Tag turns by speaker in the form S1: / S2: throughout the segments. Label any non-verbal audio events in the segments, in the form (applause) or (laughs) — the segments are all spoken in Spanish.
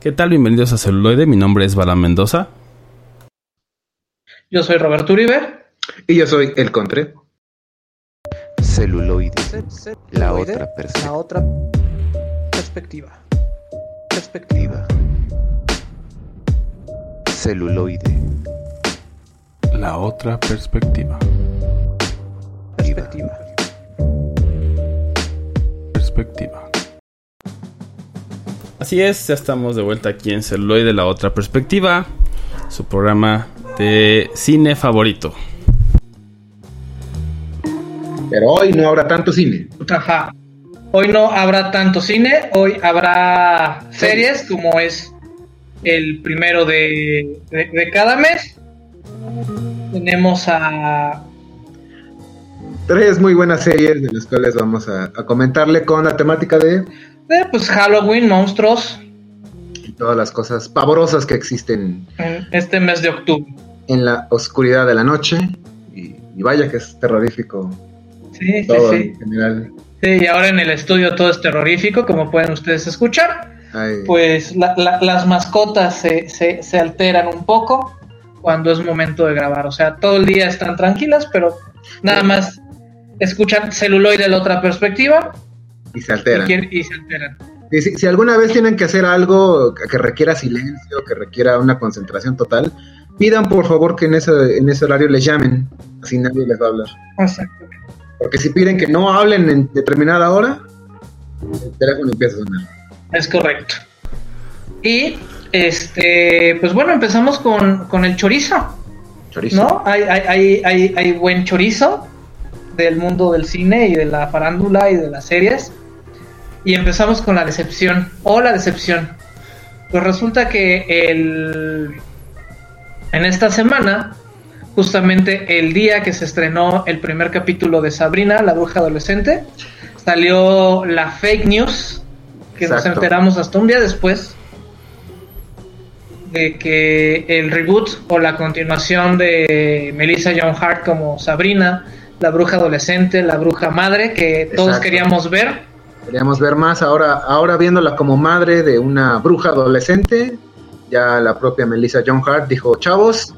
S1: ¿Qué tal? Bienvenidos a Celuloide. Mi nombre es Bala Mendoza.
S2: Yo soy Roberto Uribe.
S3: Y yo soy El Contre.
S4: Celuloide. La otra perspectiva.
S2: La otra perspectiva. Perspectiva.
S4: Celuloide.
S1: La otra perspectiva.
S2: Perspectiva.
S1: Perspectiva. Así es, ya estamos de vuelta aquí en Celuloide, la otra perspectiva. Su programa de cine favorito.
S3: Pero hoy no habrá tanto cine.
S2: Ajá. Hoy no habrá tanto cine, hoy habrá series como es el primero de, de- de cada mes. Tenemos a
S3: Tres muy buenas series de las cuales vamos a, a comentarle con la temática de
S2: de, pues, Halloween, monstruos,
S3: todas las cosas pavorosas que existen
S2: en este mes de octubre.
S3: en la oscuridad de la noche. Y, y vaya que es terrorífico
S2: Sí, sí, sí.
S3: en general.
S2: Sí, y ahora en el estudio todo es terrorífico, como pueden ustedes escuchar.
S3: Ay,
S2: Pues la- la- las mascotas se, se- se alteran un poco cuando es momento de grabar. O sea, todo el día están tranquilas, pero nada más escuchan celuloide de la otra perspectiva
S3: y se alteran.
S2: y se alteran.
S3: Si, si alguna vez tienen que hacer algo que requiera silencio, que requiera una concentración total, pidan por favor que en ese, en ese horario les llamen, así nadie les va a hablar.
S2: Exactamente.
S3: Porque si piden que no hablen en determinada hora, el teléfono empieza a sonar.
S2: Es correcto. Y este, pues bueno, empezamos con, con el chorizo.
S3: Chorizo.
S2: ¿No? Hay, hay, hay, hay, hay buen chorizo del mundo del cine y de la farándula y de las series. Y empezamos con la decepción. O la decepción. Pues resulta que el, en esta semana, justamente el día que se estrenó el primer capítulo de Sabrina, la bruja adolescente, salió la fake news, que nos enteramos hasta un día después, de que el reboot o la continuación de Melissa John Hart como Sabrina, la bruja adolescente, la bruja madre, que todos queríamos ver,
S3: Queríamos ver más ahora, ahora viéndola como madre de una bruja adolescente. Ya la propia Melissa John Hart dijo, chavos,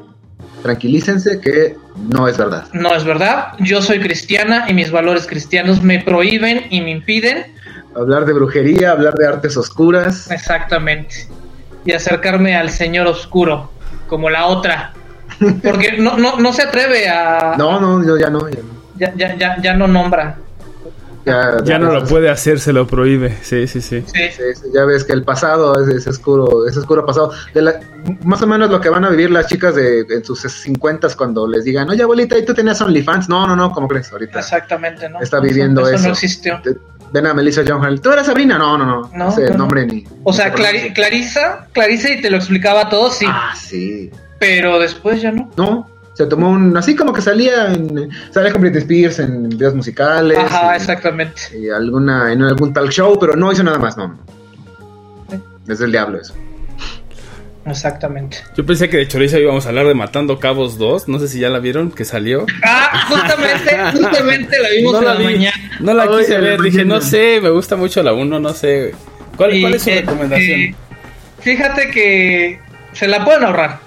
S3: tranquilícense que no es verdad.
S2: no es verdad. Yo soy cristiana y mis valores cristianos me prohíben y me impiden
S3: Hablar de brujería, hablar de artes oscuras.
S2: exactamente y acercarme al Señor Oscuro como la otra. (laughs) Porque no, no, no se atreve a...
S3: No, no, yo ya no. Ya, no.
S2: Ya, ya, ya, ya no nombra.
S3: Ya,
S1: Ya no lo puede hacer, se lo prohíbe. Sí, sí, sí.
S2: Sí.
S3: Sí, sí, ya ves que el pasado es ese oscuro, ese oscuro pasado. De la- más o menos lo que van a vivir las chicas de en sus 50 cuando les digan, oye abuelita, ¿y tú tenías OnlyFans? No, no, no, ¿cómo crees? Ahorita
S2: Exactamente, ¿no?
S3: está viviendo
S2: eso.
S3: eso.
S2: no existió.
S3: Te- Ven a Melissa John ¿tú eres Sabrina? No, no, no,
S2: No,
S3: ese
S2: no, no.
S3: nombre ni.
S2: O sea, Clari-. Clarisa, Clarisa y te lo explicaba todo, sí,
S3: Ah, sí.
S2: pero después ya no.
S3: No, se tomó un. Así como que salía en. Salía con Britney Spears en videos musicales.
S2: Ajá,
S3: y-
S2: exactamente.
S3: y alguna, en algún talk show, pero no hizo nada más, no.
S2: Sí.
S3: Es del diablo eso.
S2: Exactamente.
S1: Yo pensé que de chorizo íbamos a hablar de Matando Cabos 2. No sé si ya la vieron, que salió.
S2: Ah, justamente, justamente la vimos
S1: no
S2: en
S1: la
S2: la,
S1: vi.
S2: mañana.
S1: No la
S3: Ay,
S1: quise ver. Dije, no sé, me gusta mucho la 1, no sé. ¿Cuál,
S2: Y,
S1: cuál es su
S2: eh,
S1: recomendación?
S2: eh, fíjate que se la pueden ahorrar.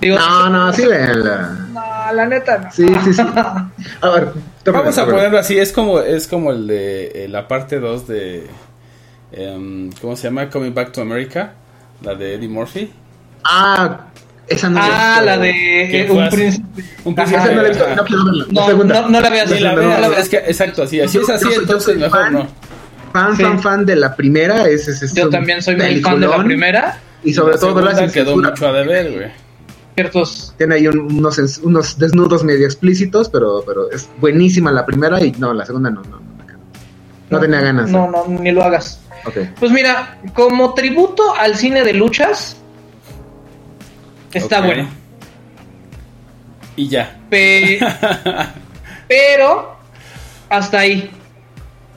S2: Digo,
S3: No, no, sí, véanla.
S2: No, la neta no.
S3: Sí, sí, sí. (laughs) A ver, toma,
S1: Vamos a
S3: ver.
S1: ponerlo así, es como, es como el de eh, la parte 2 de em, ¿cómo se llama? Coming Back to America, la de Eddie Murphy.
S3: Ah, esa no
S2: Ah,
S3: la
S2: de
S1: ¿Qué
S2: eh,
S1: fue
S2: un príncipe.
S1: Un
S2: Ajá.
S3: Esa no la he visto,
S1: Ajá.
S3: no quiero verla. La
S2: No, no, no la veas.
S1: La
S3: no, no.
S1: es que exacto, así, así es así,
S3: Yo soy- yo
S1: entonces mejor
S3: fan.
S1: no.
S3: Fan,
S2: Sí.
S3: fan, fan de la primera. Es, es, es
S2: Yo también soy muy fan de la primera.
S3: Y sobre
S1: La
S3: todo la sin
S1: quedó mucho a deber, güey.
S2: Ciertos.
S3: Tiene ahí un- unos, unos desnudos medio explícitos, pero, pero es buenísima la primera y no, la segunda no, no, no, no, no tenía ganas.
S2: No, no, ni lo hagas. Pues mira, como tributo al cine de luchas, está bueno.
S1: Y ya.
S2: Pe- (laughs) pero hasta ahí.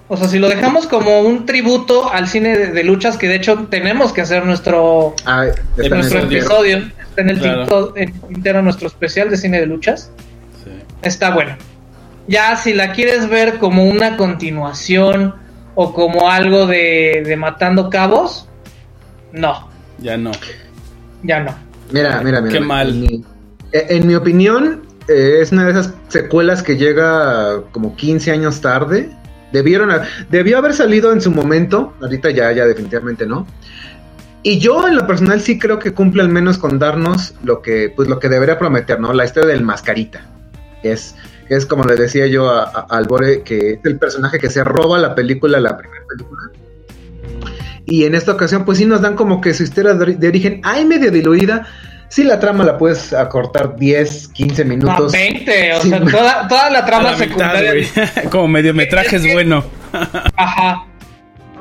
S2: O sea, si lo dejamos como un tributo al cine de, de luchas, que de hecho tenemos que hacer nuestro,
S3: Ah,
S2: nuestro
S1: episodio.
S2: En el
S1: Claro.
S2: tinto- en entero nuestro especial de cine de luchas,
S1: Sí.
S2: está bueno. Ya si la quieres ver como una continuación o como algo de, de matando cabos, no.
S1: Ya no.
S2: Ya no.
S3: Mira, mira, mira.
S1: Qué mal.
S3: En mi, eh, en mi opinión, eh, es una de esas secuelas que llega como 15 años tarde. Debieron, debió haber salido en su momento. Ahorita ya, ya definitivamente no. Y yo en lo personal sí creo que cumple al menos con darnos lo que, pues lo que debería prometer, ¿no? La historia del mascarita. Es, es como le decía yo a, a- al Bore, que es el personaje que se roba la película, la primera película. Y en esta ocasión, pues sí nos dan como que su historia de, ori- de origen, hay medio diluida. Sí, la trama la puedes acortar 10, 15
S2: No,
S3: minutos.
S2: 20, o
S3: Sí,
S2: sea, toda, toda la
S1: A
S2: trama
S1: la mitad,
S2: secundaria.
S1: güey. (laughs) Como mediometraje es bueno.
S2: Ajá.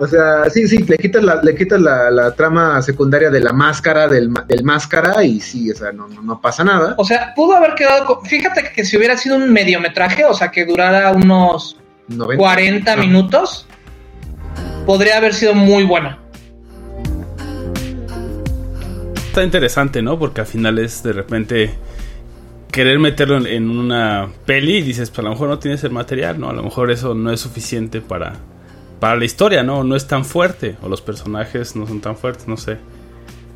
S3: O sea, sí, sí, le quitas la, le quitas la, la trama secundaria de la máscara, del, máscara, y sí, o sea, no, no, no pasa nada.
S2: O sea, pudo haber quedado. con- Fíjate que si hubiera sido un mediometraje, o sea, que durara unos
S3: 90.
S2: 40
S3: Ah.
S2: minutos, podría haber sido muy buena.
S1: Está interesante, ¿no? Porque al final es de repente querer meterlo en, en una peli y dices, pues a lo mejor no tienes el material, ¿no? A lo mejor eso no es suficiente para, para la historia, ¿no? No es tan fuerte. O los personajes no son tan fuertes, no sé.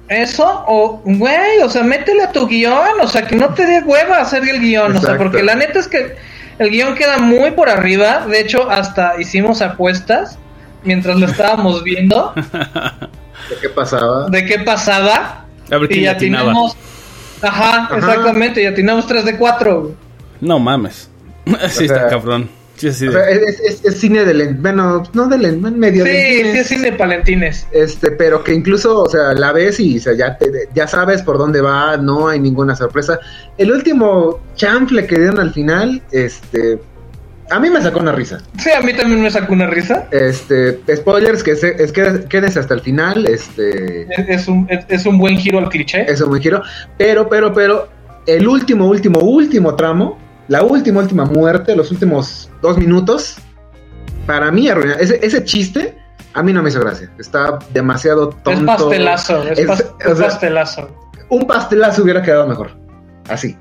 S2: Eso, o, güey, o sea, métele a tu guion, o sea, que no te dé hueva hacer el guion, o sea, porque la neta es que el guion queda muy por arriba, de hecho, hasta hicimos apuestas mientras lo estábamos (laughs) viendo
S3: ¿De ¿Qué pasaba?
S2: de qué pasaba,
S1: A ver
S2: y ya atinamos, ajá,
S3: Ajá.
S2: exactamente, y atinamos 3 de 4,
S1: No mames. (laughs) sí, está cabrón. Sí, así
S3: O
S1: de-
S3: sea, es, es- es cine de len- bueno, no de len- medio
S2: Sí,
S3: lentines.
S2: sí es cine palentines.
S3: Este, pero que incluso, o sea, la ves y o sea, ya, te- ya sabes por dónde va, no hay ninguna sorpresa. El último chanfle que dieron al final, este, a mí me sacó una risa.
S2: Sí, a mí también me sacó una risa.
S3: Este, spoilers, que se, es que quédense hasta el final, este,
S2: Es, es un, es, es un buen giro al cliché.
S3: eso me quiero. Pero, pero, pero, el último, último, último tramo, la última, última muerte, los últimos dos minutos, para mí arruina. Ese, ese chiste, a mí no me hizo gracia. Está demasiado tonto.
S2: es pastelazo, es,
S3: Es-
S2: pas-
S3: o
S2: es
S3: sea,
S2: pastelazo.
S3: un pastelazo hubiera quedado mejor. Así.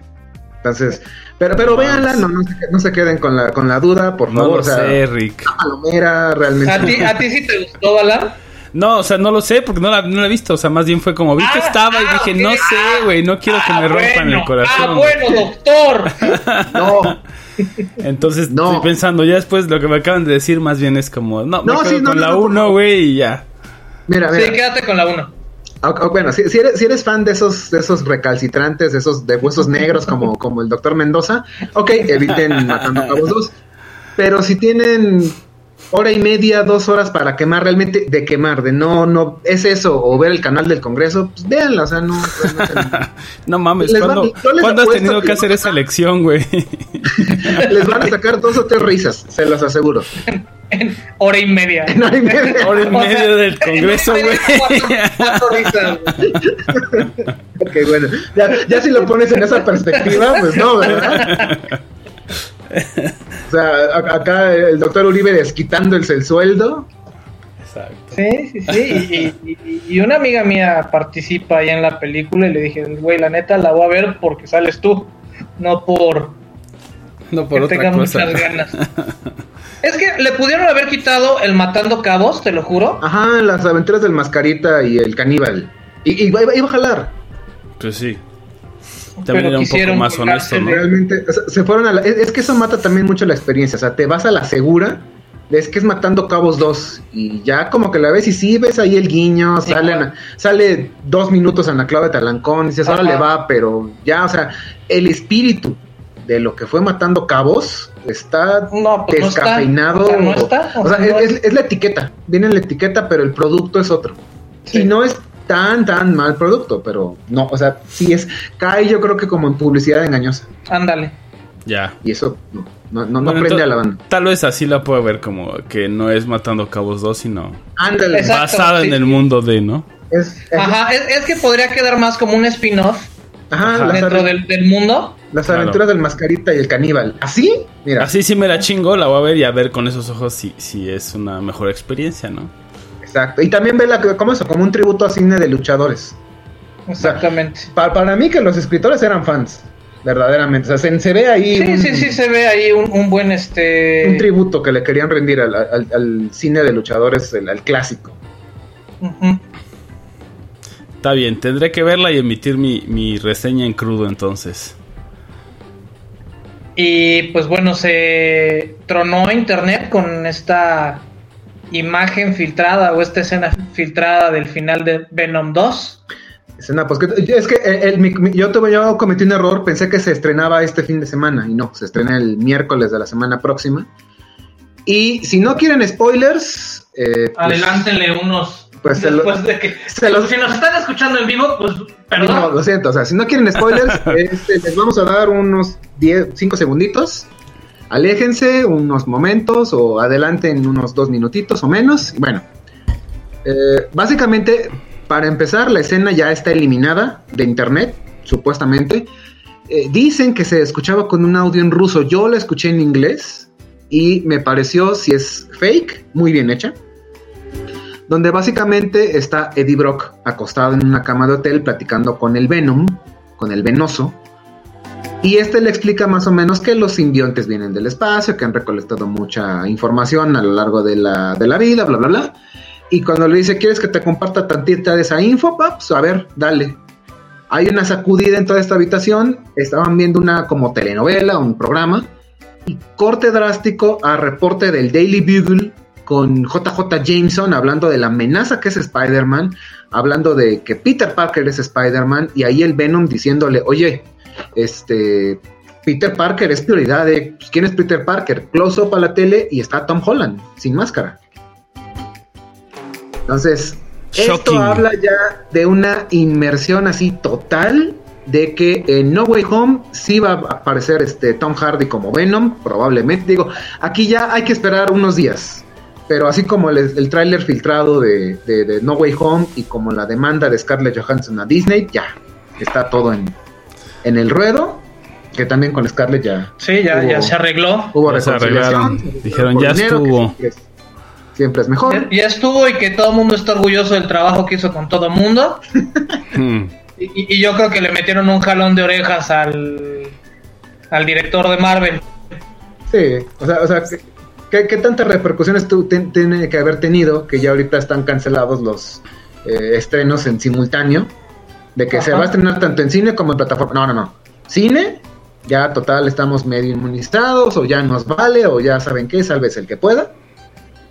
S3: Entonces, pero, pero véanla, no, no, se, no se queden con la, con la duda, por
S1: no
S3: favor.
S1: lo
S3: o sea,
S1: sé, Rick.
S3: palomera, realmente.
S2: ¿A ti, ¿A ti sí te gustó, Balan?
S1: No, o sea, no lo sé porque no la, no la he visto. O sea, más bien fue como vi que
S2: Ah,
S1: estaba y
S2: ah,
S1: dije, no sé, güey, no quiero que
S2: Ah,
S1: me rompan
S2: bueno,
S1: el corazón.
S2: Ah, bueno, doctor. (laughs)
S3: No,
S1: Entonces
S3: No.
S1: estoy pensando, ya después lo que me acaban de decir, más bien es como, no, me
S3: No, sí,
S1: con
S3: no,
S1: la
S3: no, por
S1: 1,
S3: favor.
S1: güey, y ya.
S3: mira,
S2: Sí,
S3: mira.
S2: quédate con la 1.
S3: Ah, ah, bueno, si, si eres, si eres fan de esos, de esos recalcitrantes, de esos de huesos negros como, como el doctor Mendoza, ok, eviten matando cabos dos. Pero si tienen hora y media, dos horas para quemar realmente, de quemar, de no, no, es eso, o ver el canal del Congreso, pues véanla, o sea, no, no. (laughs)
S1: No mames,
S3: Les van-
S1: ¿cuándo,
S3: yo les
S1: ¿cuándo has tenido
S3: que
S1: que hacer esa lección, güey?
S3: les van a sacar dos o tres risas, se los aseguro. (laughs)
S2: En hora y media.
S3: En hora y media. (laughs)
S1: Hora
S2: sea,
S1: medio del Congreso,
S2: y
S1: güey.
S2: media, cuatro- risas, güey.
S3: Ok, bueno, ya, ya si lo pones en esa perspectiva, pues no, ¿verdad? (laughs) O sea, acá el doctor Uribe desquitándose el sueldo.
S1: Exacto.
S2: Sí, sí, sí. Y, y- y una amiga mía participa ahí en la película y le dije, güey, la neta la voy a ver porque sales tú, no por
S1: No por
S2: que
S1: otra
S2: tenga
S1: cosa.
S2: muchas ganas. (laughs) Es que le pudieron haber quitado el matando cabos, te lo juro.
S3: Ajá, las aventuras del mascarita y el caníbal. Y, y iba, iba a jalar.
S1: Pues sí.
S2: Pero
S1: También era un poco más honesto, ¿no?
S3: Realmente, o sea, se fueron a la... Es, es que eso mata también mucho la experiencia. O sea, te vas a la segura. Es que es matando cabos dos. Y ya como que la ves y sí ves ahí el guiño. Sale,
S2: Igual.
S3: sale dos minutos en la clave de Talancón. Y dices, ahora le va, pero ya, o sea, el espíritu de lo que fue matando cabos está
S2: No, pues no está.
S3: descafeinado.
S2: O sea, no está, o
S3: O sea,
S2: sea, no
S3: es,
S2: es-
S3: es la etiqueta. Viene la etiqueta, pero el producto es otro.
S2: Sí.
S3: Y no es tan, tan mal producto, pero no, o sea, sí es, cae yo creo que como en publicidad engañosa.
S2: Ándale.
S1: Ya.
S3: Y eso no, no, no, no
S1: Bueno,
S3: prende a la banda.
S1: Tal vez así la puedo ver como que no es Matando Cabos 2, sino
S3: Ándale.
S2: Exacto,
S1: basada
S2: sí,
S1: en el
S2: sí.
S1: mundo de, ¿no?
S3: Es, es-
S2: Ajá, es, es que podría quedar más como un spin-off dentro del, del mundo.
S3: las
S1: Claro.
S3: aventuras del mascarita y el caníbal. ¿Así? Mira,
S1: Así sí me la chingo, la voy a ver y a ver con esos ojos si, si es una mejor experiencia, ¿no?
S3: Exacto. Y también ve la, como eso, como un tributo a cine de luchadores.
S2: Exactamente.
S3: Pa- para mí que los escritores eran fans, verdaderamente. O sea, se, se ve ahí
S2: Sí,
S3: un,
S2: sí, sí, se ve ahí un, un buen este.
S3: un tributo que le querían rendir al, al- al cine de luchadores, el- al clásico.
S1: Está bien, tendré que verla y emitir mi, mi reseña en crudo entonces.
S2: Y pues bueno, se tronó internet con esta imagen filtrada o esta escena filtrada del final de Venom 2.
S3: Escena, pues, que- es que el- el- mi- mi- yo, tuve, yo cometí un error, pensé que se estrenaba este fin de semana y no, se estrena el miércoles de la semana próxima. Y si no quieren spoilers, eh, pues,
S2: Adelántenle unos.
S3: pues se lo-
S2: después de que.
S3: se los-
S2: si nos están escuchando en vivo, pues
S3: No,
S2: perdón.
S3: lo siento, o sea, si no quieren spoilers, (laughs) este, les vamos a dar unos 10, 5 segunditos. Aléjense unos momentos o adelanten unos dos minutitos o menos. Bueno, eh, básicamente, para empezar, la escena ya está eliminada de internet, supuestamente. Eh, dicen que se escuchaba con un audio en ruso. Yo la escuché en inglés y me pareció, si es fake, muy bien hecha donde básicamente está Eddie Brock acostado en una cama de hotel platicando con el Venom, con el Venoso, y este le explica más o menos que los simbiontes vienen del espacio, que han recolectado mucha información a lo largo de la, de la vida, bla, bla, bla. Y cuando le dice, ¿quieres que te comparta tantita de esa info, paps? A ver, dale. Hay una sacudida en toda esta habitación, estaban viendo una como telenovela, un programa, y corte drástico a reporte del Daily Bugle con JJ Jameson hablando de la amenaza que es Spider-Man, hablando de que Peter Parker es Spider-Man, y ahí el Venom diciéndole, oye, este, Peter Parker es prioridad de, pues, ¿quién es Peter Parker? Close up a la tele y está Tom Holland, sin máscara. Entonces, esto habla ya de una inmersión así total de que en No Way Home sí va a aparecer este Tom Hardy como Venom, probablemente. Digo, aquí ya hay que esperar unos días. Pero así como el, el tráiler filtrado de, de- de No Way Home y como la demanda de Scarlett Johansson a Disney, ya está todo en, en el ruedo. Que también con Scarlett ya
S2: Sí, ya,
S3: Hubo-
S2: ya se arregló.
S3: hubo
S1: Ya
S3: reconciliación. se
S1: Dijeron, ya
S3: dinero,
S1: estuvo.
S3: Siempre es, siempre es mejor.
S2: Ya, estuvo y que todo el mundo está orgulloso del trabajo que hizo con todo el mundo. (laughs)
S1: Hmm.
S2: Y, yo creo que le metieron un jalón de orejas al, al director de Marvel.
S3: Sí, o sea, o sea ¿qué, qué, tantas repercusiones tu- ten- tiene que haber tenido que ya ahorita están cancelados los eh, estrenos en simultáneo? De que se va a estrenar tanto en cine como en plataforma. No, no, no. Cine, ya total estamos medio inmunizados, o ya nos vale, o ya saben qué, salves el que pueda.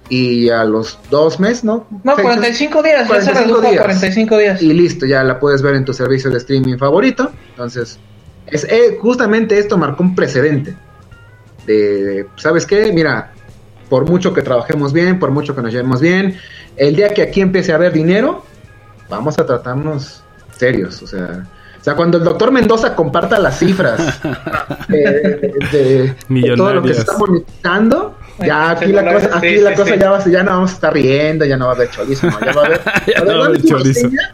S3: Y a los dos meses, ¿no?
S2: No,
S3: Seis-
S2: 45 días, ya se
S3: 45
S2: redujo a
S3: días.
S2: 45 días.
S3: y listo, ya la puedes ver en tu servicio de streaming favorito. Entonces, es, eh, justamente esto marcó un precedente. De, ¿sabes qué? Mira, por mucho que trabajemos bien, por mucho que nos llevemos bien, el día que aquí empiece a haber dinero, vamos a tratarnos serios. O sea, o sea cuando el doctor Mendoza comparta las cifras (laughs) de, de- de todo lo que se está monetizando, ya aquí la cosa, aquí
S2: Sí,
S3: la
S2: sí,
S3: cosa
S2: sí.
S3: ya, va, ya no vamos a estar riendo, ya no va a haber chorizo, no, ya va a haber. (laughs)
S1: Ya
S3: A ver,
S1: no va a
S3: dame
S1: haber
S3: tu
S1: chorizo.
S3: reseña,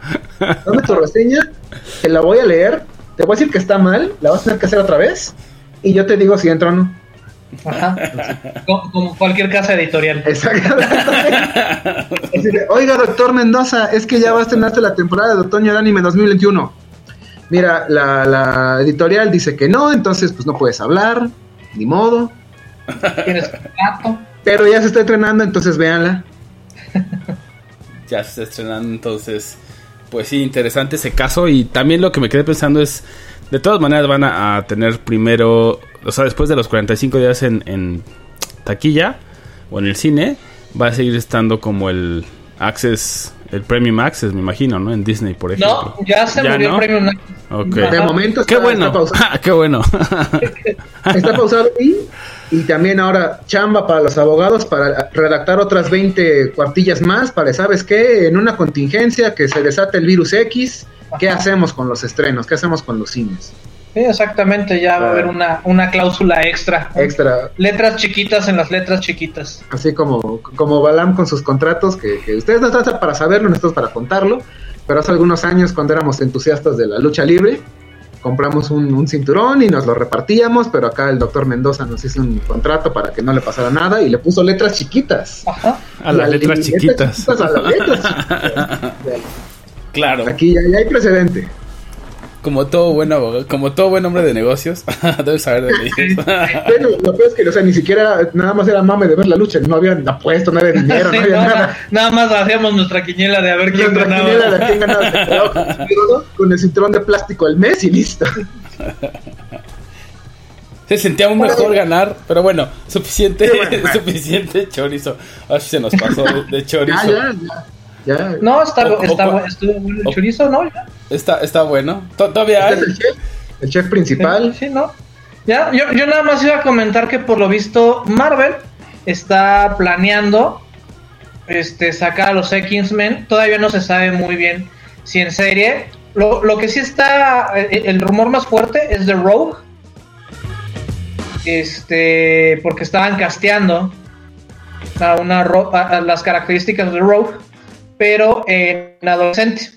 S3: dame tu reseña, te la voy a leer, te voy a decir que está mal, la vas a tener que hacer otra vez, y yo te digo si entro o no.
S2: Ajá. como, como cualquier casa editorial.
S3: Exactamente. (laughs) Oiga, doctor Mendoza, es que ya va a estrenarse la temporada de Otoño de Anime 2021. Mira, la, la editorial dice que no, entonces pues no puedes hablar, ni modo.
S2: Tienes contrato.
S3: Pero ya se está estrenando, entonces véanla. (laughs)
S1: ya se está estrenando, entonces, pues sí, interesante ese caso. Y también lo que me quedé pensando es, de todas maneras van a, a tener primero, o sea, después de los 45 días en, en taquilla o en el cine, va a seguir estando como el Access, el Premium Access, me imagino, ¿no? En Disney, por ejemplo.
S2: No, ya se murió
S1: no?
S2: el premio. Night.
S1: Ok.
S3: De momento
S1: Qué
S3: está,
S1: bueno,
S3: está pausado. (laughs)
S1: qué bueno. (laughs)
S3: Está pausado y, y también ahora chamba para los abogados para redactar otras 20 cuartillas más para, ¿sabes qué? En una contingencia que se desate el virus X, ¿qué
S2: Ajá.
S3: hacemos con los estrenos? ¿Qué hacemos con los cines?
S2: Sí, exactamente, ya va a haber una, una cláusula extra.
S3: Extra,
S2: Letras chiquitas en las letras chiquitas.
S3: así como, como Balam con sus contratos, que, que ustedes no están para saberlo, nosotros para contarlo, pero hace algunos años cuando éramos entusiastas de la lucha libre, compramos un, un cinturón y nos lo repartíamos, pero acá el doctor Mendoza nos hizo un contrato para que no le pasara nada y le puso letras chiquitas.
S2: Ajá.
S1: A las letras chiquitas.
S3: a las letras chiquitas. (laughs)
S1: Claro.
S3: Aquí ya, ya hay precedente.
S1: Como todo buen abogado, como todo buen hombre de negocios, (laughs) debes saber de leyes.
S3: Bueno, lo peor es que, o sea, ni siquiera, nada más era mame de ver la lucha, no había apuesto, no había (laughs) dinero, no había nada.
S2: nada más hacíamos nuestra quiniela de a ver quién
S3: Nuestra
S2: ganaba.
S3: quiniela de quién ganaba, con el cinturón- con el cinturón de plástico al mes y listo.
S1: Se sentía un mejor ganar, pero bueno, suficiente,
S3: Sí, bueno, bueno. (laughs)
S1: suficiente chorizo. Ahora sí se nos pasó de, de chorizo.
S3: Ya, ya, ya. Ya.
S2: No, está,
S1: O- o
S2: está,
S1: cua-
S2: estuvo bueno el
S1: o-
S2: chorizo, ¿no? Ya.
S1: Está, está bueno. To- Todavía
S3: Este
S1: hay.
S3: es el chef, el chef principal.
S2: Sí, ¿no? Ya, yo, yo nada más iba a comentar que por lo visto Marvel está planeando este sacar a los X-Men. Todavía no se sabe muy bien si en serie. Lo, lo que sí está, eh, el rumor más fuerte es de Rogue. Este, porque estaban casteando a una ro- a- a las características de Rogue, pero en adolescente.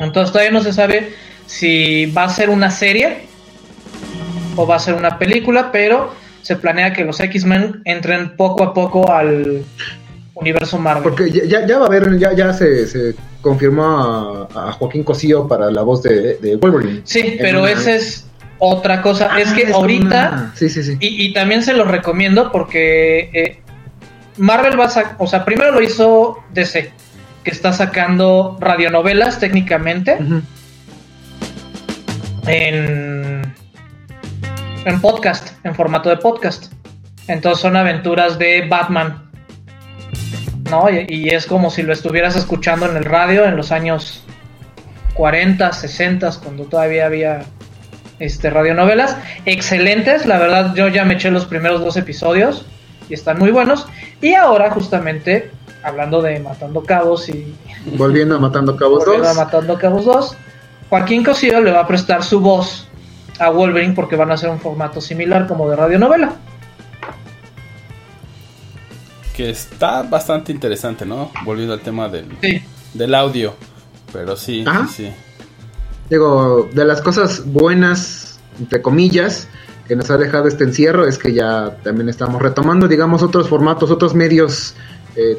S2: Entonces todavía no se sabe si va a ser una serie o va a ser una película, pero se planea que los X-Men entren poco a poco al universo Marvel.
S3: Porque ya, va a haber, ya, ya se, se confirmó a, a Joaquín Cosío para la voz de, de Wolverine.
S2: Sí, pero esa es otra cosa.
S3: Ah,
S2: es que
S3: es
S2: ahorita,
S3: una- Sí, sí, sí.
S2: y, y también se los recomiendo porque eh, Marvel va a sacar, o sea, primero lo hizo DC, que está sacando radionovelas técnicamente. En, en podcast, en formato de podcast. Entonces son aventuras de Batman. ¿No? Y, y es como si lo estuvieras escuchando en el radio en los años 40, 60, cuando todavía había este, radionovelas. Excelentes, la verdad yo ya me eché los primeros dos episodios y están muy buenos. Y ahora justamente, hablando de Matando Cabos y,
S3: Volviendo a Matando Cabos
S2: Volviendo a
S3: 2.
S2: Matando Cabos 2. Joaquín Cosío le va a prestar su voz a Wolverine porque van a hacer un formato similar como de radionovela.
S1: Que está bastante interesante, ¿no? Volviendo al tema del,
S2: Sí.
S1: del audio. Pero sí,
S3: Ajá.
S1: sí, sí.
S3: Digo, de las cosas buenas, entre comillas, que nos ha dejado este encierro es que ya también estamos retomando, digamos, otros formatos, otros medios eh,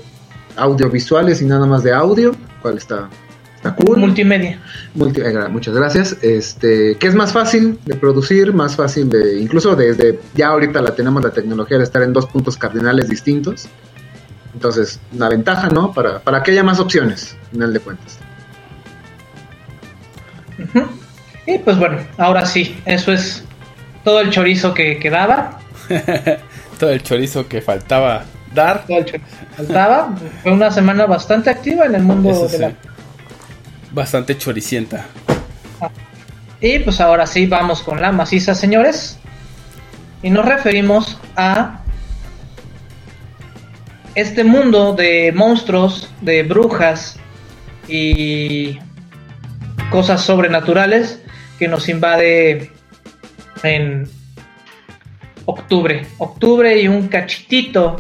S3: audiovisuales y nada más de audio, cual está, está cool.
S2: Multimedia.
S3: Multi- eh, muchas gracias. Este, que es más fácil de producir, más fácil de, incluso desde ya ahorita la tenemos la tecnología de estar en dos puntos cardinales distintos. Entonces, una ventaja, ¿no? Para, para que haya más opciones, al final de cuentas.
S2: Y pues bueno, ahora sí, eso es todo el chorizo que quedaba. (laughs)
S1: Todo el chorizo que faltaba dar.
S2: Faltaba. Fue una semana bastante activa en el mundo
S1: Eso
S2: de
S1: sí.
S2: la
S1: Bastante choricienta.
S2: Y pues ahora sí, vamos con la maciza, señores. Y nos referimos a este mundo de monstruos, de brujas y cosas sobrenaturales que nos invade en octubre. Octubre y un cachitito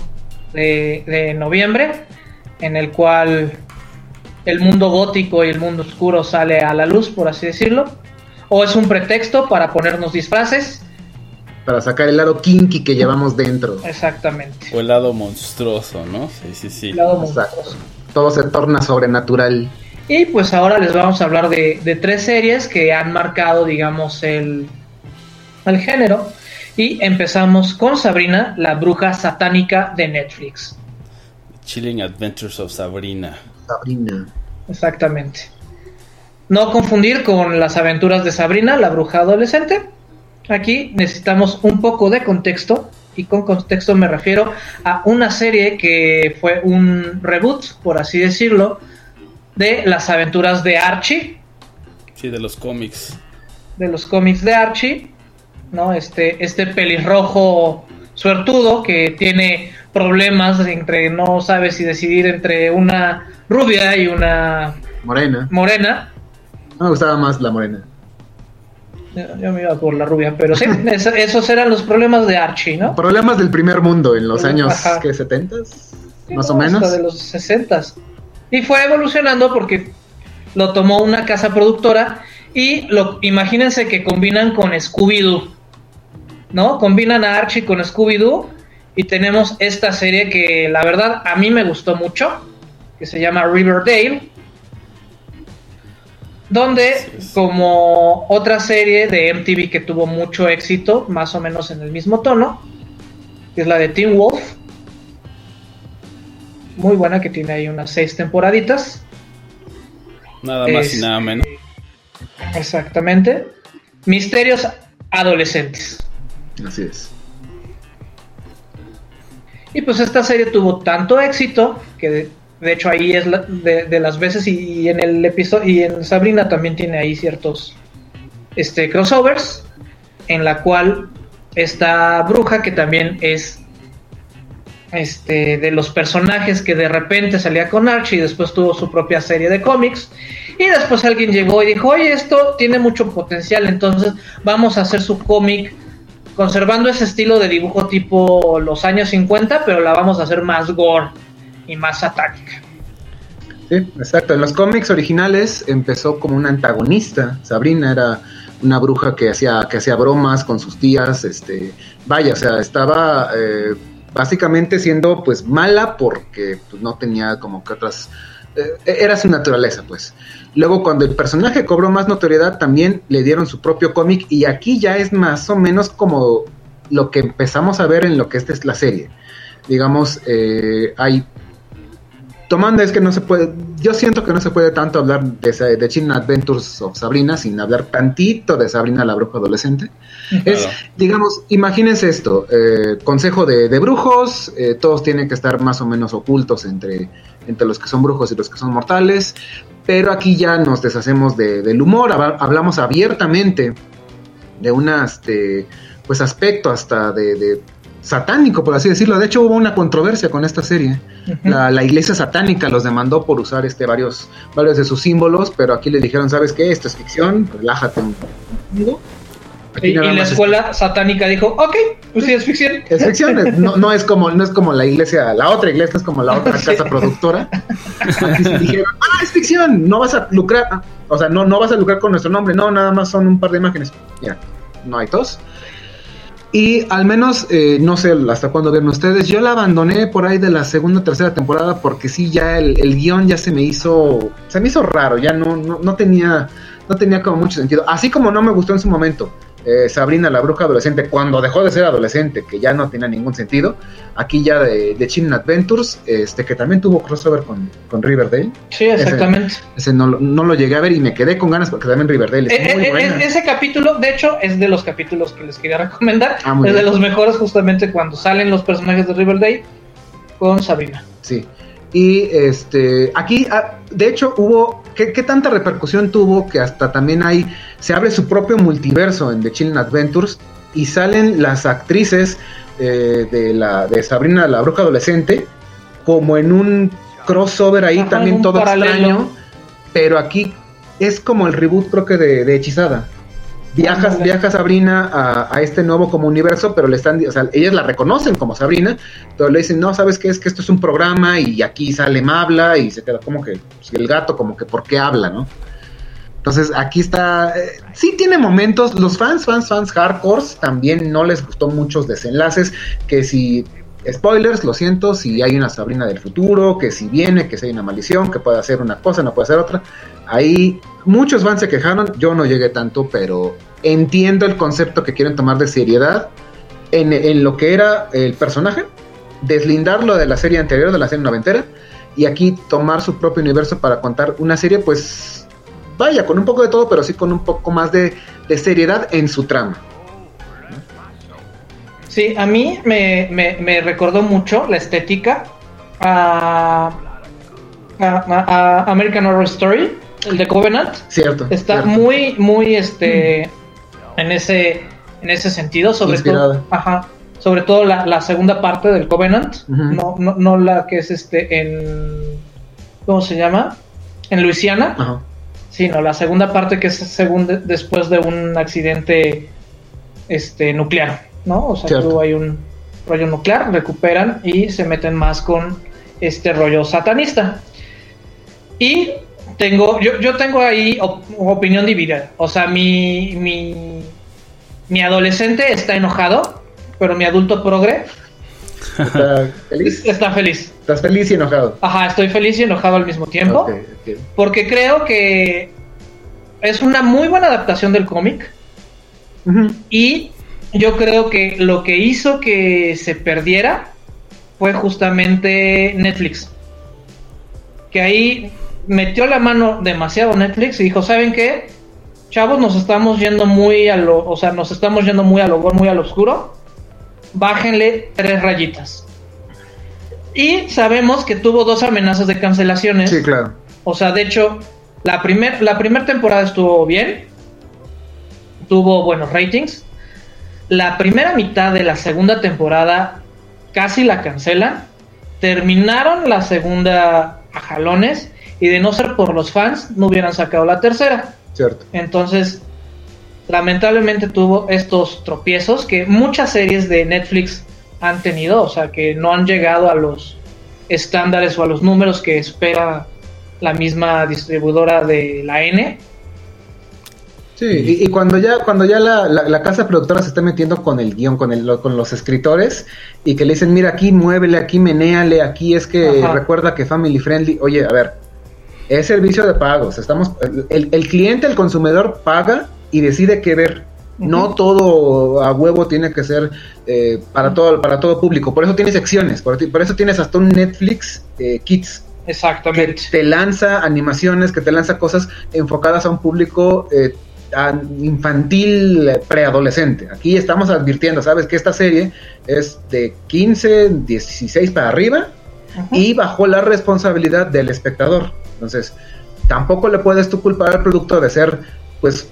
S2: de, de noviembre, en el cual el mundo gótico y el mundo oscuro sale a la luz, por así decirlo. O es un pretexto para ponernos disfraces.
S3: Para sacar el lado kinky que llevamos dentro.
S2: Exactamente.
S1: O el lado monstruoso, ¿no? Sí, sí, sí.
S2: Lado
S3: Exacto.
S2: monstruoso.
S3: Todo se torna sobrenatural.
S2: Y pues ahora les vamos a hablar de, de tres series que han marcado, digamos, el, el género. Y empezamos con Sabrina, la bruja satánica de Netflix.
S1: Chilling Adventures of Sabrina.
S3: Sabrina.
S2: Exactamente. No confundir con las aventuras de Sabrina, la bruja adolescente. Aquí necesitamos un poco de contexto. Y con contexto me refiero a una serie que fue un reboot, por así decirlo, de las aventuras de Archie,
S1: Sí, de los cómics.
S2: de los cómics de Archie, ¿no? Este, este pelirrojo suertudo que tiene problemas entre no sabe si decidir entre una rubia y una
S3: Morena.
S2: morena.
S3: No me gustaba más la morena.
S2: Yo me iba por la rubia, pero sí, (laughs) es- esos eran los problemas de Archie, ¿no?
S3: Problemas del primer mundo en los años,
S2: Ajá.
S3: ¿qué? ¿70s?
S2: Sí,
S3: Más
S2: no,
S3: o menos.
S2: hasta de los 60 Y fue evolucionando porque lo tomó una casa productora y lo imagínense que combinan con Scooby-Doo. ¿No? Combinan a Archie con Scooby-Doo y tenemos esta serie que la verdad a mí me gustó mucho, que se llama Riverdale. donde como otra serie de MTV que tuvo mucho éxito, más o menos en el mismo tono, que es la de Teen Wolf. Muy buena, que tiene ahí unas seis temporaditas.
S1: Nada más
S2: Este,
S1: y nada menos.
S2: Exactamente. Misterios adolescentes.
S3: Así es.
S2: Y pues esta serie tuvo tanto éxito que de, hecho ahí es la- de, de las veces y, y en el episodio y en Sabrina también tiene ahí ciertos este crossovers en la cual esta bruja que también es este de los personajes que de repente salía con Archie y después tuvo su propia serie de cómics y después alguien llegó y dijo oye esto tiene mucho potencial entonces vamos a hacer su cómic conservando ese estilo de dibujo tipo los años 50 pero la vamos a hacer más gore y más satánica
S3: Sí, exacto. En los cómics originales empezó como una antagonista. Sabrina era una bruja que hacía, que hacía bromas con sus tías. Este, vaya, o sea, estaba eh, básicamente siendo pues mala porque pues, no tenía como que otras. eh, era su naturaleza, pues. Luego, cuando el personaje cobró más notoriedad, también le dieron su propio cómic. Y aquí ya es más o menos como lo que empezamos a ver en lo que esta es la serie. Digamos, eh, hay tomando es que no se puede, yo siento que no se puede tanto hablar de, Chilling Adventures of Sabrina sin hablar tantito de Sabrina la bruja adolescente. Es, digamos, imagínense esto, eh, consejo de, de brujos, eh, todos tienen que estar más o menos ocultos entre, entre los que son brujos y los que son mortales, pero aquí ya nos deshacemos de- del humor, hab- hablamos abiertamente de un este, pues aspecto hasta de, de satánico, por así decirlo. De hecho, hubo una controversia con esta serie. La, la iglesia satánica los demandó por usar este varios, varios de sus símbolos, pero aquí les dijeron, ¿sabes qué? Esto es ficción, relájate un poquito. Aquí
S2: y, la
S3: es-
S2: escuela satánica dijo ok pues sí es ficción
S3: es ficción, no, no es como no es como la iglesia, la otra iglesia es como la otra (laughs)
S2: Sí.
S3: casa productora. Aquí dijeron, ah, es ficción, no vas a lucrar, ah, o sea, no, no vas a lucrar con nuestro nombre, no, nada más son un par de imágenes. Ya, no hay tos. Y al menos, eh, no sé hasta cuándo vieron ustedes, yo la abandoné por ahí de la segunda o tercera temporada porque sí, ya el, el guion ya se me hizo, se me hizo raro, ya no, no, no tenía, no tenía como mucho sentido. Así como no me gustó en su momento eh, Sabrina la bruja adolescente, cuando dejó de ser adolescente, que ya no tenía ningún sentido, aquí ya de, de Chilling Adventures, este que también tuvo crossover con, con Riverdale,
S2: sí exactamente
S3: ese no, lo- no lo llegué a ver y me quedé con ganas porque también Riverdale es
S2: Eh,
S3: muy
S2: eh,
S3: buena.
S2: ese capítulo, de hecho, es de los capítulos que les quería recomendar.
S3: Ah,
S2: es de los mejores justamente cuando salen los personajes de Riverdale con Sabrina.
S3: Sí. Y este, aquí, ah, de hecho, hubo, ¿qué, qué tanta repercusión tuvo que hasta también hay, se abre su propio multiverso en The Chilling Adventures y salen las actrices eh, de, la, de Sabrina la bruja adolescente como en un crossover ahí
S2: Ajá,
S3: también todo
S2: paralelo.
S3: extraño, pero aquí es como el reboot creo que de, de Hechizada. Viajas, viaja Sabrina a, a este nuevo como universo, pero le están, o sea, ellas la reconocen como Sabrina, pero le dicen, no, ¿sabes qué? Es que esto es un programa y aquí sale Mabla y se queda como que pues, el gato, como que ¿por qué habla, no? Entonces aquí está, eh, sí tiene momentos, los fans, fans, fans hardcores también no les gustó muchos desenlaces, que si, spoilers, lo siento, si hay una Sabrina del futuro, que si viene, que si hay una maldición, que puede hacer una cosa, no puede hacer otra, ahí muchos fans se quejaron, yo no llegué tanto, pero entiendo el concepto que quieren tomar de seriedad en, lo que era el personaje, deslindarlo de la serie anterior, de la serie noventera, y aquí tomar su propio universo para contar una serie, pues vaya, con un poco de todo, pero sí con un poco más de seriedad en su trama.
S2: Sí, a mí me, me- me recordó mucho la estética a, a- a- a American Horror Story, el de Covenant.
S3: Cierto.
S2: Está
S3: cierto.
S2: muy, muy este en ese, en ese sentido, sobre
S3: Inspirada.
S2: todo, ajá, sobre todo la, la segunda parte del Covenant, no, no, no la que es este en ¿cómo se llama? En Luisiana,
S3: Ajá.
S2: sino la segunda parte que es según de- después de un accidente este nuclear, ¿no? O sea,
S3: Cierto.
S2: tuvo ahí un rollo nuclear, recuperan y se meten más con este rollo satanista. Y tengo, yo, yo tengo ahí op- opinión dividida. O sea, mi, mi, mi adolescente está enojado, pero mi adulto progre
S3: ¿Estás (laughs) feliz?
S2: está feliz.
S3: ¿Estás feliz y enojado?
S2: Ajá, estoy feliz y enojado al mismo tiempo. Porque creo que es una muy buena adaptación del cómic. Y yo creo que lo que hizo que se perdiera fue justamente Netflix. Que ahí metió la mano demasiado Netflix y dijo, ¿saben qué? Chavos, nos estamos yendo muy a lo, o sea, nos estamos yendo muy a lo muy al oscuro. Bájenle tres rayitas. Y sabemos que tuvo dos amenazas de cancelaciones.
S3: Sí, claro.
S2: O sea, de hecho, la primera la primer temporada estuvo bien. Tuvo buenos ratings. La primera mitad de la segunda temporada casi la cancelan. Terminaron la segunda a jalones. Y de no ser por los fans, no hubieran sacado la tercera.
S3: Cierto.
S2: Entonces, lamentablemente tuvo estos tropiezos que muchas series de Netflix han tenido, o sea, que no han llegado a los estándares o a los números que espera la misma distribuidora de la N.
S3: Sí, y, y cuando ya, cuando ya la, la- la casa productora se está metiendo con el guion, con, el, lo- con los escritores, y que le dicen, mira, aquí muévele, aquí menéale, aquí es que
S2: Ajá.
S3: recuerda que family friendly. Oye, a ver, es servicio de pagos. Estamos, el, el cliente, el consumidor paga y decide qué ver. No todo a huevo tiene que ser eh, para todo para todo público. Por eso tienes secciones. Por, por eso tienes hasta un Netflix eh, Kids que
S2: Exactamente.
S3: te lanza animaciones, que te lanza cosas enfocadas a un público eh, infantil eh, preadolescente. Aquí estamos advirtiendo, ¿sabes? Que esta serie es de 15, 16 para arriba y bajo la responsabilidad del espectador. Entonces, tampoco le puedes tú culpar al producto de ser, pues,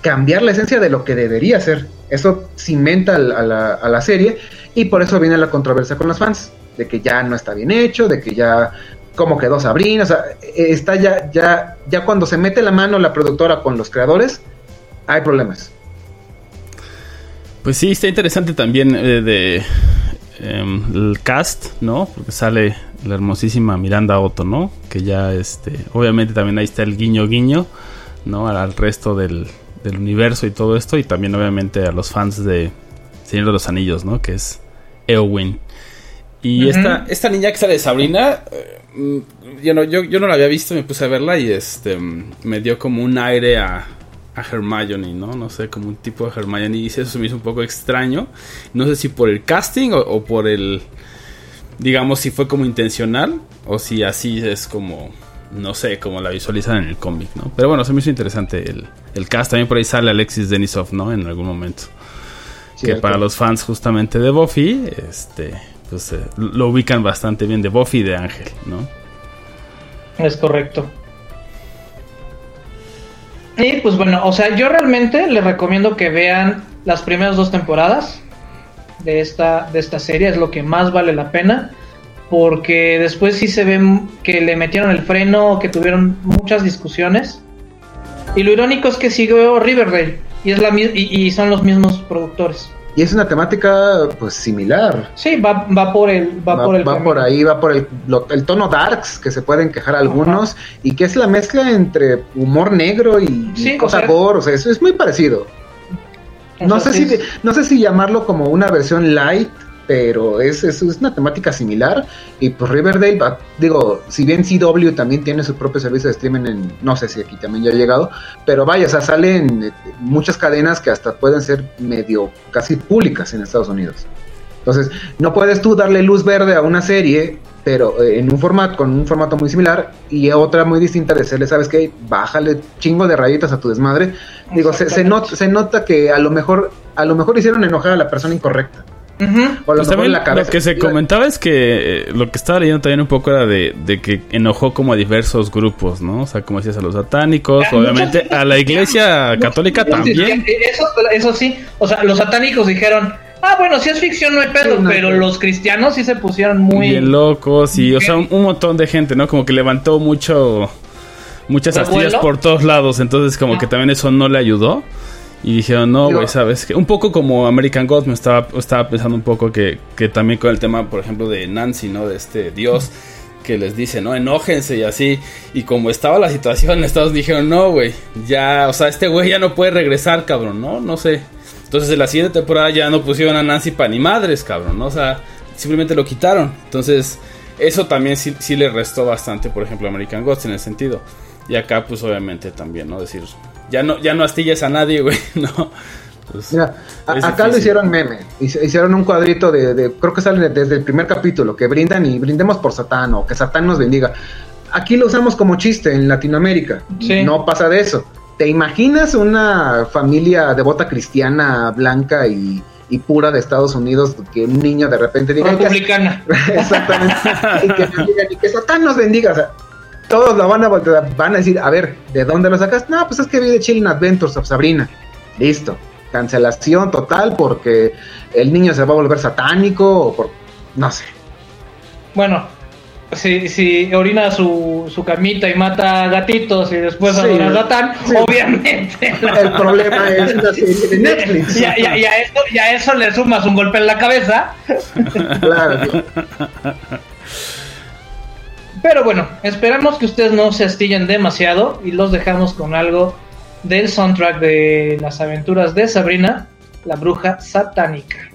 S3: cambiar la esencia de lo que debería ser. Eso cimenta al- a la, a la serie y por eso viene la controversia con los fans, de que ya no está bien hecho, de que ya cómo quedó Sabrina, o sea, está ya, ya, ya cuando se mete la mano la productora con los creadores, hay problemas.
S1: Pues sí, está interesante también eh, de em, el cast, ¿no? Porque sale la hermosísima Miranda Otto, ¿no? Que ya, este, obviamente también ahí está el guiño guiño, ¿no? Al, al resto del, del universo y todo esto, y también obviamente a los fans de Señor de los Anillos, ¿no? Que es Eowyn. Y esta, esta niña que sale de Sabrina, eh, mm, yo, no, yo, yo no la había visto, me puse a verla y este mm, me dio como un aire a, a Hermione, ¿no? No sé, como un tipo de Hermione y eso se me hizo un poco extraño. No sé si por el casting o, o por el, digamos, si fue como intencional o si así es como, no sé, como la visualizan en el cómic, ¿no? Pero bueno, se me hizo interesante el, el cast. También por ahí sale Alexis Denisov, ¿no? En algún momento. Que para los fans justamente de Buffy, este, pues lo ubican bastante bien de Buffy y de Ángel, ¿no?
S2: Es correcto. Y pues bueno, o sea, yo realmente les recomiendo que vean las primeras dos temporadas de esta, de esta serie, es lo que más vale la pena, porque después sí se ven que le metieron el freno, que tuvieron muchas discusiones. Y lo irónico es que siguió Riverdale y, es la, y son los mismos productores.
S3: Y es una temática, pues, similar.
S2: Sí, va, va por el va,
S3: Va,
S2: por el
S3: va por ahí, va por el, lo- el tono darks que se pueden quejar algunos y que es la mezcla entre humor negro y, y
S2: Sí, o
S3: cosa
S2: sea-
S3: gore, o sea, eso es muy parecido. No sé, si, no sé si llamarlo como una versión light, pero es, es, es una temática similar. Y pues Riverdale, va- digo, si bien CW también tiene su propio servicio de streaming en, no sé si aquí también ya ha llegado, pero vaya, o sea, salen eh, muchas cadenas que hasta pueden ser medio casi públicas en Estados Unidos. Entonces, no puedes tú darle luz verde a una serie, pero eh, en un formato, con un formato muy similar, y otra muy distinta de decirle, ¿sabes qué? Bájale chingo de rayitas a tu desmadre. Digo, se, se, not- se nota que a lo mejor, a lo mejor hicieron enojar a la persona incorrecta.
S2: Ujú.
S3: O a lo
S1: Pues
S3: mejor
S1: también
S3: en la cabeza.
S1: lo que se comentaba es que eh, lo que estaba leyendo también un poco era de, de que enojó como a diversos grupos, ¿no? O sea, como decías, a los satánicos,
S2: Ah,
S1: obviamente a la iglesia católica también.
S2: Eso, eso sí, o sea, los satánicos dijeron, ah, bueno, si es ficción no hay pedo,
S3: Sí, no hay
S2: pero los cristianos sí se pusieron muy...
S1: Bien locos y, o sea, un, un montón de gente, ¿no? Como que levantó mucho, muchas astillas por todos lados, entonces como
S2: Ah.
S1: que también eso no le ayudó. Y dijeron, no,
S3: Digo-
S1: güey, ¿sabes? que Un poco como American Gods, me estaba, estaba pensando un poco que, que también con el tema, por ejemplo, de Nancy, ¿no? De este Dios que les dice, ¿no? Enójense y así. Y como estaba la situación, (laughs) Estados dijeron, no, güey, ya, o sea, este güey ya no puede regresar, cabrón, ¿no? No sé. Entonces en la siguiente temporada ya no pusieron a Nancy para ni madres, cabrón, ¿no? O sea, simplemente lo quitaron. Entonces, eso también sí, sí le restó bastante, por ejemplo, a American Gods en el sentido. Y acá, pues obviamente también, ¿no? Decir, ya no, ya no astillas a nadie, güey, (laughs) ¿no? Pues,
S3: Mira, acá lo hicieron meme. Hicieron un cuadrito de, de- creo que sale desde el primer capítulo, que brindan y brindemos por Satán o que Satán nos bendiga. Aquí lo usamos como chiste en Latinoamérica.
S2: Sí.
S3: No pasa de eso. ¿Te imaginas una familia devota cristiana, blanca y, y pura de Estados Unidos que un niño de repente diga "Hay que
S2: Republicana. (laughs)
S3: Exactamente. y, que y que Satán nos bendiga. O sea, todos lo van a, van a decir, a ver, ¿de dónde lo sacas? No, pues es que vi de Chilling Adventures of Sabrina. Listo. Cancelación total porque el niño se va a volver satánico o por... No sé.
S2: Bueno, si, si orina su, su camita y mata gatitos y después
S3: Sí.
S2: a Satán,
S3: Sí.
S2: obviamente. (laughs)
S3: El problema es una serie de Netflix.
S2: Y, a- y a- y a eso, y a eso le sumas un golpe en la cabeza.
S3: Claro. (laughs)
S2: Pero bueno, esperamos que ustedes no se astillen demasiado y los dejamos con algo del soundtrack de las aventuras de Sabrina, la bruja satánica.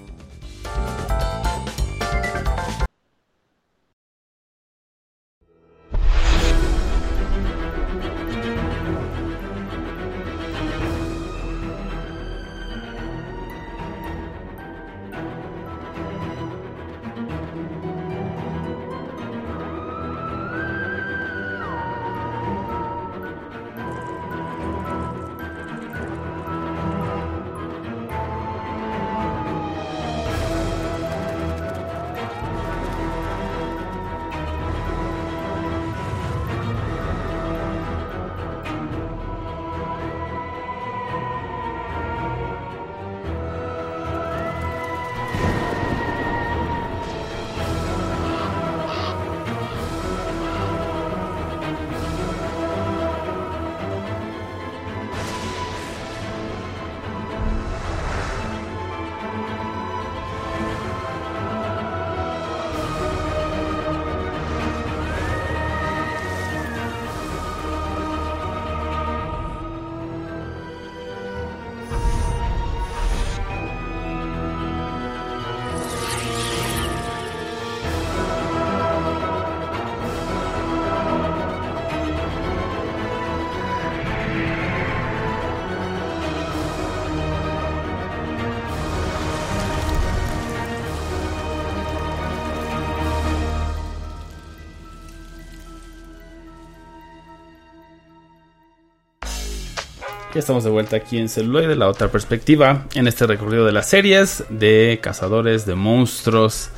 S1: Ya estamos de vuelta aquí en Celuloide, la otra perspectiva, en este recorrido de las series de cazadores de monstruos,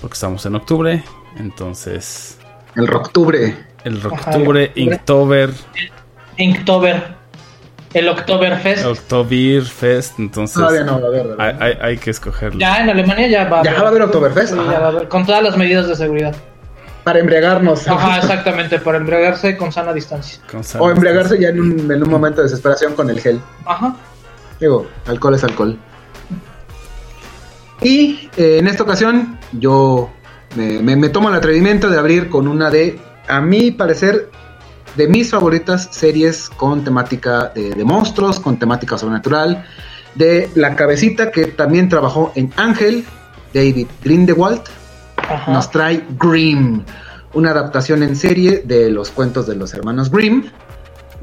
S1: porque estamos en octubre, entonces
S3: El Roctubre.
S1: el octubre. Inktober,
S2: Inktober, el Oktoberfest.
S1: October Fest, entonces
S3: Todavía no va a haber.
S1: hay, hay- hay que escogerlo.
S2: Ya en Alemania ya va a
S3: Ya va a haber Oktoberfest.
S2: Sí, ya va a haber, con todas las medidas de seguridad.
S3: Para embriagarnos.
S2: Ajá, exactamente, para embriagarse con sana distancia.
S1: Con
S3: O embriagarse ya en un, en un momento de desesperación con el gel.
S2: Ajá.
S3: Digo, alcohol es alcohol. Y eh, en esta ocasión yo me, me- me tomo el atrevimiento de abrir con una de, a mi parecer, de mis favoritas series con temática de, de monstruos, con temática sobrenatural, de la cabecita que también trabajó en Ángel, David Grindelwald,
S2: Ajá.
S3: nos trae Grimm, una adaptación en serie de los cuentos de los hermanos Grimm,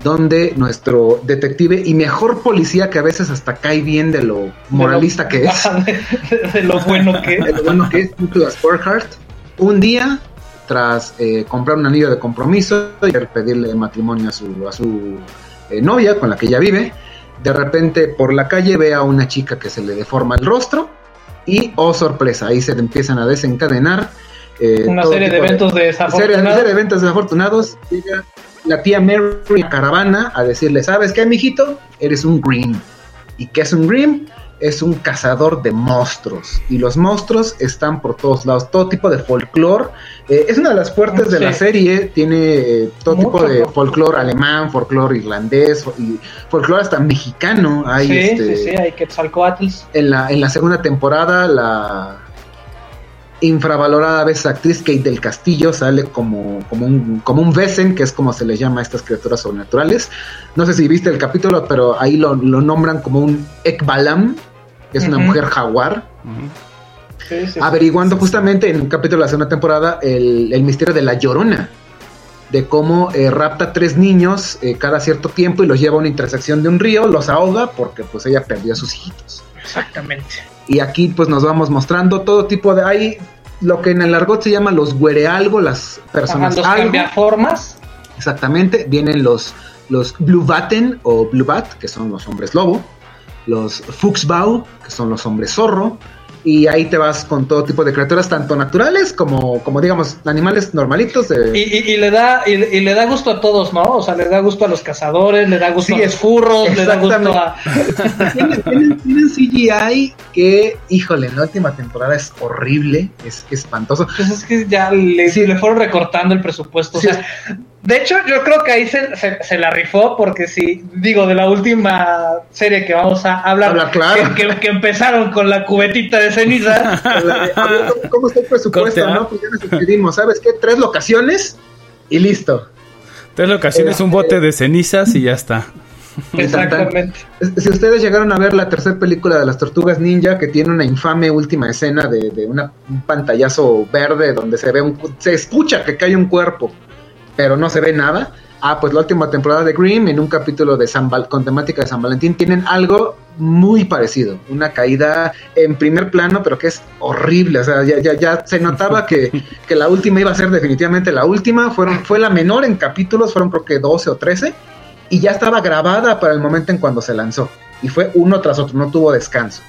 S3: donde nuestro detective y mejor policía, que a veces hasta cae bien de lo moralista que es,
S2: de, de lo bueno que (laughs)
S3: de
S2: es.
S3: lo bueno que es Nicholas Burkhardt, un día, tras eh, comprar un anillo de compromiso y pedirle matrimonio a su, a su eh, novia con la que ella vive, de repente por la calle ve a una chica que se le deforma el rostro y, oh sorpresa, ahí se le empiezan a desencadenar eh,
S2: Una serie de eventos
S3: serie,
S2: desafortunados.
S3: serie de eventos desafortunados. Llega la tía Mary a caravana a decirle, ¿sabes qué, mijito? Eres un Grimm. ¿Y qué es un Grimm? Es un cazador de monstruos. Y los monstruos están por todos lados. Todo tipo de folclore. Eh, es una de las fuertes de la serie. Tiene eh, todo
S2: Mucho
S3: tipo de
S2: folclore.
S3: alemán, folclore irlandés, y folclore hasta mexicano. Hay
S2: sí,
S3: este,
S2: sí, sí, hay Quetzalcoatls.
S3: en la, en la segunda temporada, la infravalorada veces actriz Kate del Castillo sale como, como, un, como un Vesen, que es como se les llama a estas criaturas sobrenaturales. No sé si viste el capítulo, pero ahí lo, lo nombran como un Ekbalam, es una mujer jaguar,
S1: Ujú.
S2: Sí, sí, sí.
S3: averiguando justamente en un capítulo de la segunda temporada el, el misterio de la llorona. de cómo eh, rapta tres niños eh, cada cierto tiempo y los lleva a una intersección de un río, los ahoga porque pues ella perdió a sus hijitos.
S2: Exactamente.
S3: Y aquí pues nos vamos mostrando todo tipo de... Hay lo que en el argot se llama los güerealgo, las
S2: Ajá,
S3: personas
S2: los
S3: algo.
S2: cambiaformas.
S3: Exactamente, vienen los, los Blue Batten o Blue Bat, que son los hombres lobo, los Fuchsbau, que son los hombres zorro, y ahí te vas con todo tipo de criaturas, tanto naturales como, como digamos, animales normalitos. De...
S2: Y, y- y le da y, y le da gusto a todos, ¿no? O sea, le da gusto a los cazadores, le da gusto
S3: Sí,
S2: a los furros, le da gusto a... (laughs)
S3: tienen, tienen- tienen CGI que, híjole, en la última temporada es horrible, es espantoso.
S2: Pues es que ya le,
S3: Sí.
S2: le fueron recortando el presupuesto.
S3: Sí.
S2: O sea, de hecho, yo creo que ahí se, se- se la rifó porque si, digo, de la última serie que vamos a hablar,
S3: Habla claro.
S2: que, que- que empezaron con la cubetita de ceniza, (laughs)
S3: ¿Cómo, está el presupuesto?
S1: Corte.
S3: ¿no? Pues ya nos despedimos, ¿sabes qué? Tres locaciones y listo.
S1: Tres locaciones, un bote de cenizas y ya está.
S2: exactamente.
S3: Si ustedes llegaron a ver la tercera película de las Tortugas Ninja, que tiene una infame última escena de, de una- un pantallazo verde donde se ve un, cu- se escucha que cae un cuerpo, pero no se ve nada. Ah, pues la última temporada de Grimm, en un capítulo de San Val- con temática de San Valentín, tienen algo muy parecido. Una caída en primer plano, pero que es horrible. O sea, ya, ya, ya se notaba que, (laughs) que la última iba a ser definitivamente la última. Fueron, fue la menor en capítulos, fueron creo que 12 o 13 y ya estaba grabada para el momento en cuando se lanzó. Y fue uno tras otro, no tuvo descanso.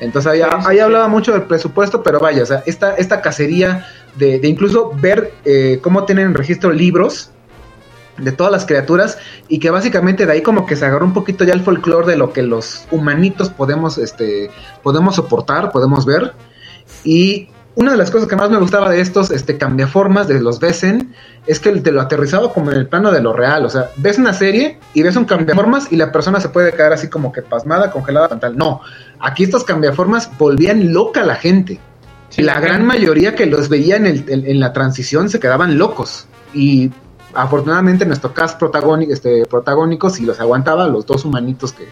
S3: Entonces ahí, ahí hablaba mucho del presupuesto, pero vaya, o sea, esta, esta cacería de, de incluso ver eh, cómo tienen en registro libros de todas las criaturas y que básicamente de ahí como que se agarró un poquito ya el folclore de lo que los humanitos podemos, este, podemos soportar, podemos ver. Y una de las cosas que más me gustaba de estos este, cambiaformas, de los Besen, es que te lo aterrizaba como en el plano de lo real. O sea, ves una serie y ves un cambiaformas y la persona se puede quedar así como que pasmada, congelada, tal. No, aquí estos cambiaformas volvían loca a la gente.
S2: Sí,
S3: la gran mayoría que los veía en, el- en- en la transición se quedaban locos. Y afortunadamente nuestro cast protagónico, este, protagónico sí los aguantaba, los dos humanitos que,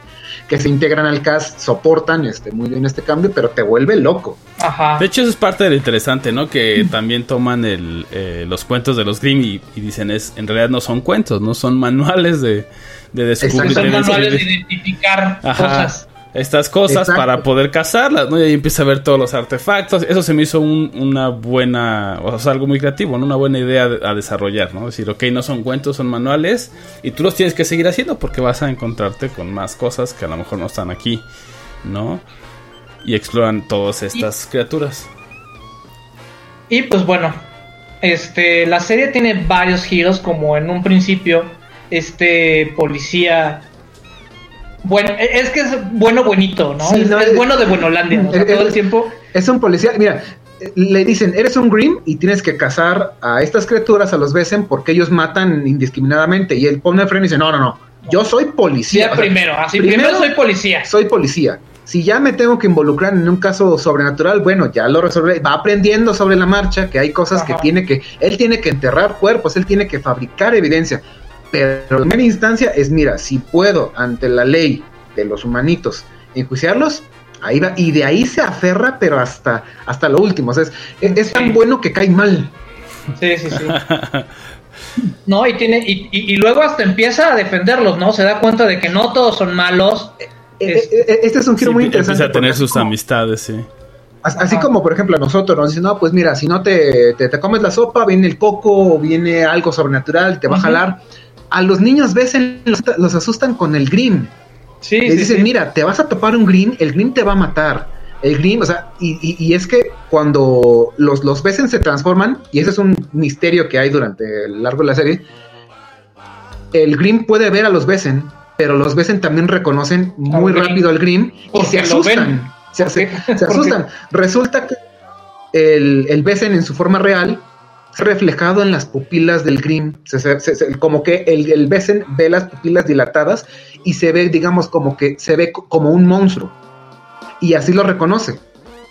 S3: que se integran al cast soportan este, muy bien este cambio, pero te vuelve loco.
S2: Ajá.
S1: De hecho, eso es parte de lo interesante, ¿no? Que también toman el, eh, los cuentos de los Grimm y, y dicen, es en realidad no son cuentos, no son manuales de, de descubrir.
S2: Son manuales de identificar
S1: Ajá.
S2: cosas.
S1: Estas cosas
S3: Exacto.
S1: para poder cazarlas, ¿no? Y ahí empieza a ver todos los artefactos. Eso se me hizo un- una buena, o sea, algo muy creativo, ¿no? Una buena idea de- a desarrollar, ¿no? Decir, ok, no son cuentos, son manuales y tú los tienes que seguir haciendo porque vas a encontrarte con más cosas que a lo mejor no están aquí, ¿no? Y exploran todas estas criaturas.
S2: Y pues bueno, este, la serie tiene varios giros, como en un principio, este policía. Bueno, e- es que es bueno, buenito, ¿no?
S3: Sí,
S2: es,
S3: no,
S2: es
S3: es-
S2: bueno de Buenolandia, o sea,
S3: es-
S2: todo el tiempo.
S3: Es un policía, mira, eh, le dicen, eres un Grimm y tienes que cazar a estas criaturas, a los Besen, porque ellos matan indiscriminadamente. Y él pone freno y dice, no, no, no, yo soy policía.
S2: Ya
S3: O sea,
S2: primero, así, primero, soy policía.
S3: soy policía. Si ya me tengo que involucrar en un caso sobrenatural, bueno, ya lo resolveré. Va aprendiendo sobre la marcha que hay cosas que tiene que, él tiene que enterrar cuerpos, él tiene que fabricar evidencia. Pero en primera instancia es, mira, si puedo ante la ley de los humanitos enjuiciarlos, ahí va. Y de ahí se aferra, pero hasta, hasta lo último. O sea, es, es- es tan bueno que cae mal.
S2: Sí, sí, sí. (laughs) No, y tiene, y, y- y luego hasta empieza a defenderlos, ¿no? Se da cuenta de que no todos son malos.
S3: Eh, eh, eh, Este es un giro
S1: Sí,
S3: muy interesante.
S1: empieza a tener sus
S3: como-
S1: amistades, sí.
S3: As- Así
S2: Ajá.
S3: como, por ejemplo, a nosotros nos dicen, no, pues mira, si no te, te, te comes la sopa, viene el coco o viene algo sobrenatural, te va a jalar. A los niños ves, los, los asustan con el Grimm.
S2: Sí,
S3: Les
S2: sí,
S3: dicen,
S2: sí.
S3: mira, te vas a topar un Grimm, el Grimm te va a matar. El Grimm, o sea, y, y- y es que cuando los, los Besen se transforman, y ese es un misterio que hay durante el largo de la serie, el Grimm puede ver a los Besen, pero los Besen también reconocen muy rápido al Grimm y se asustan. Se,
S2: ¿Por
S3: se- (laughs) asustan. Resulta que el, el Besen en su forma real reflejado en las pupilas del Grimm. Se- se- se- se- como que el, el Besen ve las pupilas dilatadas y se ve, digamos, como que se ve co- como un monstruo. Y así lo reconoce.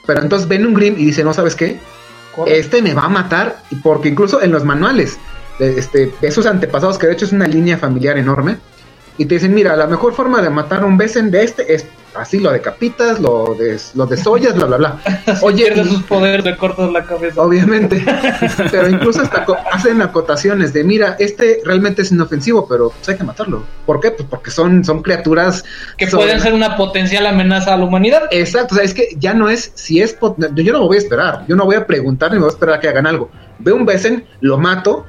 S3: Pero entonces ven un Grimm y dice, no sabes qué, este me va a matar, porque incluso en los manuales de, este, de sus antepasados, que de hecho es una línea familiar enorme, y te dicen, mira, la mejor forma de matar a un Besen de este es así lo decapitas, lo, des, lo desollas, bla, bla, bla. (laughs)
S2: Oye, sus poderes, le cortas la cabeza.
S3: Obviamente, (laughs) pero incluso hasta hacen acotaciones de, mira, este realmente es inofensivo, pero pues, hay que matarlo. ¿Por qué? Pues porque son, son criaturas
S2: que pueden ser una potencial amenaza a la humanidad.
S3: Exacto, o sea, es que ya no es si es pot- yo no me voy a esperar, yo no voy a preguntar ni me voy a esperar a que hagan algo. Veo un Besen, lo mato,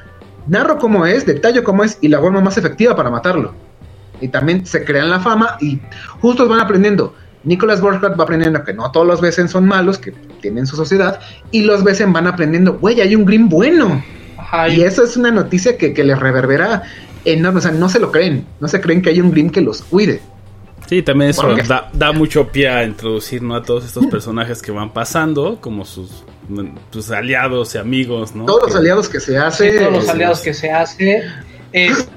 S3: narro cómo es, detallo cómo es y la forma más efectiva para matarlo. Y también se crean la fama y justos van aprendiendo. Nicholas Borchardt va aprendiendo que no todos los Besen son malos, que tienen su sociedad, y los Besen van aprendiendo, güey, hay un Grimm bueno.
S2: Ajá,
S3: Y eso es una noticia que, que les reverbera enorme, o sea, no se lo creen, no se creen que hay un Grimm que los cuide.
S1: Sí, también eso da, da mucho pie a introducir ¿no? a todos estos personajes que van pasando, como sus, sus aliados y amigos, ¿no?
S3: Todos los aliados que se
S2: Sí,
S3: hace.
S2: todos los aliados que se hace. Este,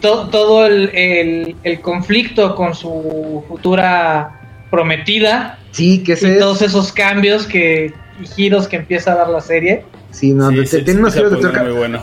S2: to- todo el, el- el conflicto con su futura prometida
S3: Sí, que
S2: y
S3: ese es.
S2: todos esos cambios que y giros que empieza a dar la serie.
S3: Sí, no,
S1: Sí,
S3: te-
S1: sí,
S3: tiene unos
S1: se
S3: giros de tuerca.
S1: muy bueno.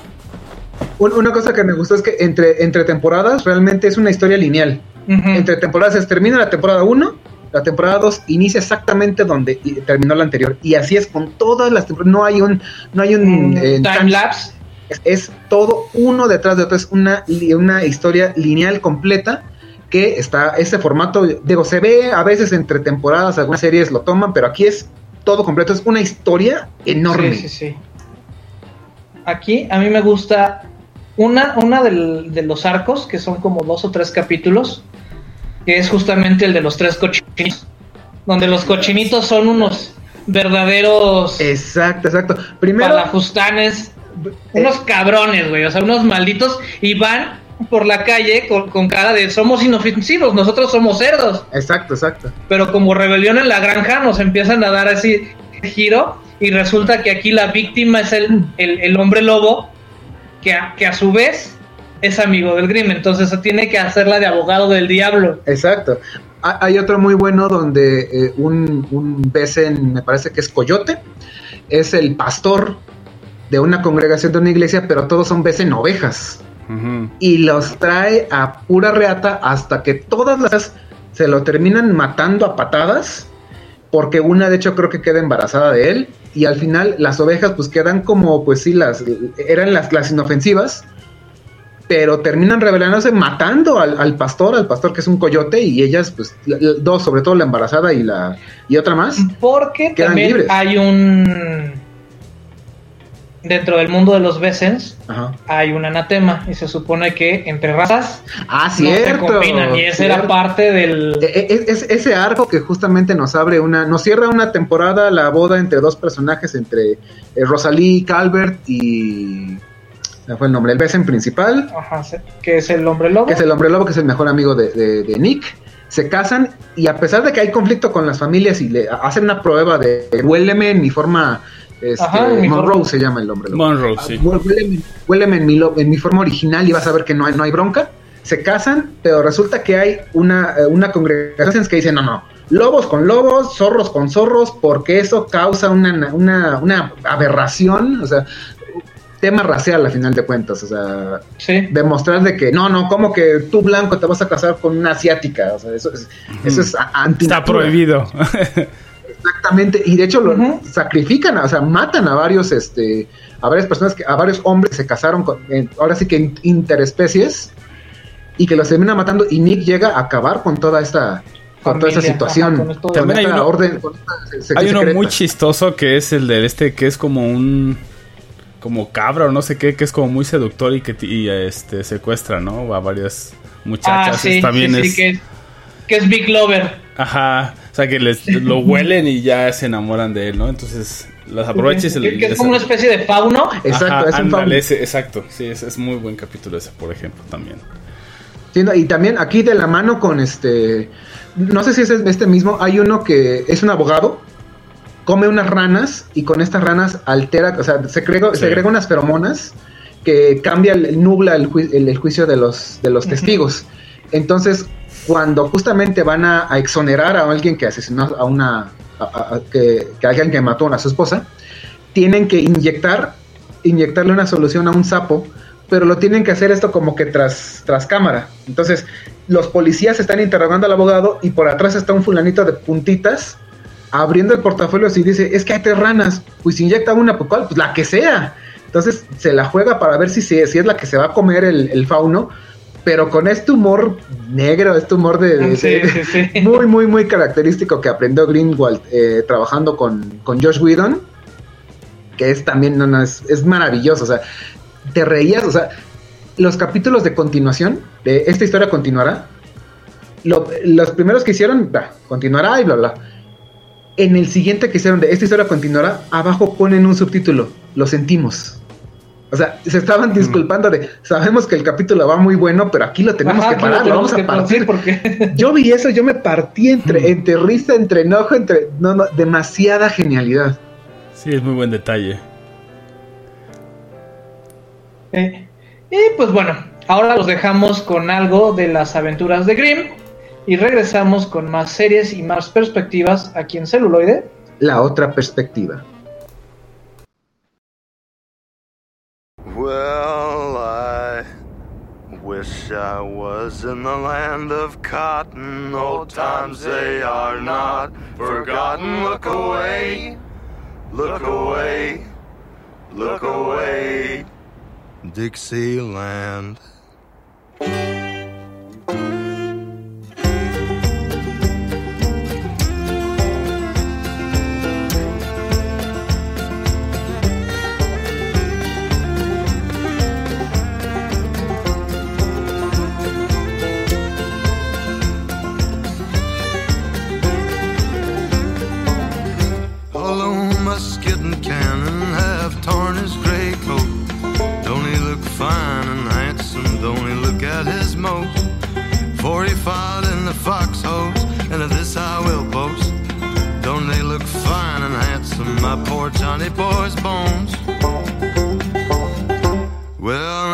S3: Un- Una cosa que me gustó es que entre, entre temporadas realmente es una historia lineal. Entre temporadas es termina la temporada 1, la temporada 2 inicia exactamente donde terminó la anterior. Y así es con todas las temporadas. No hay un, no hay un
S2: Mm,
S3: eh,
S2: time lapse.
S3: Es, es todo uno detrás de otro, es una, una historia lineal completa que está, ese formato, digo, se ve a veces entre temporadas, algunas series lo toman, pero aquí es todo completo, es una historia enorme.
S2: Sí, sí, sí. Aquí a mí me gusta una, una del- de los arcos, que son como dos o tres capítulos, que es justamente el de los tres cochinitos, donde los cochinitos son unos verdaderos
S3: Exacto, exacto. Primero,
S2: palafustanes, unos cabrones, güey, o sea, unos malditos, y van por la calle con, con cara de somos inofensivos, nosotros somos cerdos.
S3: exacto, exacto.
S2: Pero como rebelión en la granja nos empiezan a dar así giro y resulta que aquí la víctima es el, el, el hombre lobo que a, que a su vez es amigo del Grimm, entonces tiene que hacerla de abogado del diablo.
S3: Exacto. Ha- Hay otro muy bueno donde eh, un, un Besen, me parece que es Coyote, es el pastor de una congregación de una iglesia, pero todos son Besen ovejas. Y los trae a pura reata hasta que todas las se lo terminan matando a patadas porque una de hecho creo que queda embarazada de él y al final las ovejas pues quedan como pues sí las eran las, las inofensivas pero terminan rebelándose matando al, al pastor al pastor que es un coyote y ellas pues la- la- dos sobre todo la embarazada y la y otra más
S2: Porque
S3: Quedan
S2: también
S3: libres.
S2: hay un... Dentro del mundo de los Besens
S3: Ajá.
S2: hay un anatema y se supone que entre razas
S3: ah
S2: no se
S3: cierto
S2: combinan y ese era parte del...
S3: E- e- es, ese arco que justamente nos abre una, nos cierra una temporada la boda entre dos personajes, entre eh, Rosalie Calvert y ¿cuál fue el nombre, el Besen principal,
S2: Ajá, que es el hombre lobo.
S3: que es el hombre lobo, que es el mejor amigo de, de- de Nick. Se casan y a pesar de que hay conflicto con las familias y le hacen una prueba de huéleme en mi forma, este,
S2: Ajá,
S3: Monroe
S2: forma.
S3: se llama el hombre lobo.
S1: Monroe, sí.
S3: Hue- Huéleme, huéleme en, mi lo- en mi forma original y vas a ver que no hay, no hay bronca. Se casan, pero resulta que hay una, eh, una congregación que dice, no, no, lobos con lobos, zorros con zorros, porque eso causa una, una, una aberración, o sea, tema racial a final de cuentas, o sea,
S2: Sí.
S3: demostrar de que, no, no, como que tú blanco te vas a casar con una asiática, o sea, eso es, eso es anti
S1: Está prohibido. (laughs)
S3: Exactamente, y de hecho lo sacrifican, o sea, matan a varios, este, a varias personas, que, a varios hombres que se casaron con, eh, ahora sí que in- interespecies, y que los termina matando, y Nick llega a acabar con toda esta, con toda esta
S2: Familia,
S3: situación,
S2: ajá, con esto de-
S3: con
S1: También hay
S3: esta
S1: uno-
S3: orden, con esta
S1: Hay uno
S3: secreta.
S1: muy chistoso que es el de este, que es como un. Como cabra o no sé qué, que es como muy seductor y que y, este, secuestra, ¿no? A varias muchachas.
S2: Ah, sí,
S1: También
S2: sí, sí,
S1: es.
S2: que, es- que es Big Lover.
S1: Ajá. O sea, que les lo (laughs) huelen y ya se enamoran de él, ¿no? Entonces, las aprovecha y se
S2: que,
S1: le-
S2: que es
S1: les-
S2: como una especie de fauno.
S3: Exacto,
S1: Ajá,
S3: es un
S1: ándale,
S3: fauno.
S1: ese- exacto. Sí, es, es muy buen capítulo ese, por ejemplo, también.
S3: Sí, no, y también aquí de la mano con este, no sé si es este mismo, hay uno que es un abogado, come unas ranas y con estas ranas altera, o sea, se agrega,
S1: Sí.
S3: se agrega unas feromonas que cambia, el, nubla el, ju- el- el juicio de los, de los
S2: Ujú.
S3: testigos. Entonces, cuando justamente van a, exonerar a alguien que asesinó a una, a- que, alguien que mató a su esposa, tienen que inyectar, inyectarle una solución a un sapo pero lo tienen que hacer esto como que tras, tras cámara. Entonces, los policías están interrogando al abogado y por atrás está un fulanito de puntitas abriendo el portafolio y dice, es que hay tres ranas, pues inyecta una, pues, ¿cuál? pues la que sea. Entonces se la juega para ver si, si es la que se va a comer el, el fauno, pero con este humor negro, este humor de, de-
S2: Sí,
S3: de-
S2: sí, sí. (laughs)
S3: muy, muy, muy característico que aprendió Greenwald eh, trabajando con, con Josh Whedon, que es también, no, no, es, es maravilloso, o sea, te reías, o sea, los capítulos de continuación, de esta historia continuará, lo- los primeros que hicieron, bah, continuará y bla, bla. En el siguiente que hicieron de esta historia continuará, abajo ponen un subtítulo, lo sentimos. O sea, se estaban disculpando de, sabemos que el capítulo va muy bueno, pero aquí lo tenemos
S2: Ajá,
S3: que parar, lo
S2: tenemos
S3: vamos a partir.
S2: porque (laughs)
S3: Yo vi eso, yo me partí entre, entre risa, entre enojo, entre. No, no, demasiada genialidad.
S1: Sí, es muy buen detalle.
S2: Eh, y pues bueno, ahora los dejamos con algo de las aventuras de Grimm y regresamos con más series y más perspectivas aquí en celuloide.
S3: La otra perspectiva.
S5: Well, I wish I was in the land of cotton. Old times they are not forgotten. Look away, look away, look away. Dixieland. Foxholes, and of this I will boast. Don't they look fine and handsome, my poor Johnny boy's bones? Well,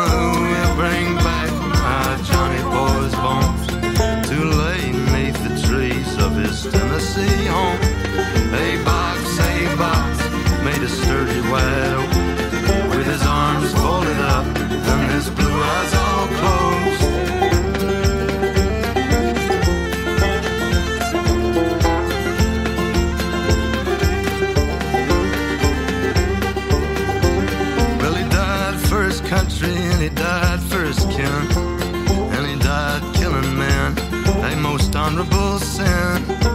S5: honorable sin.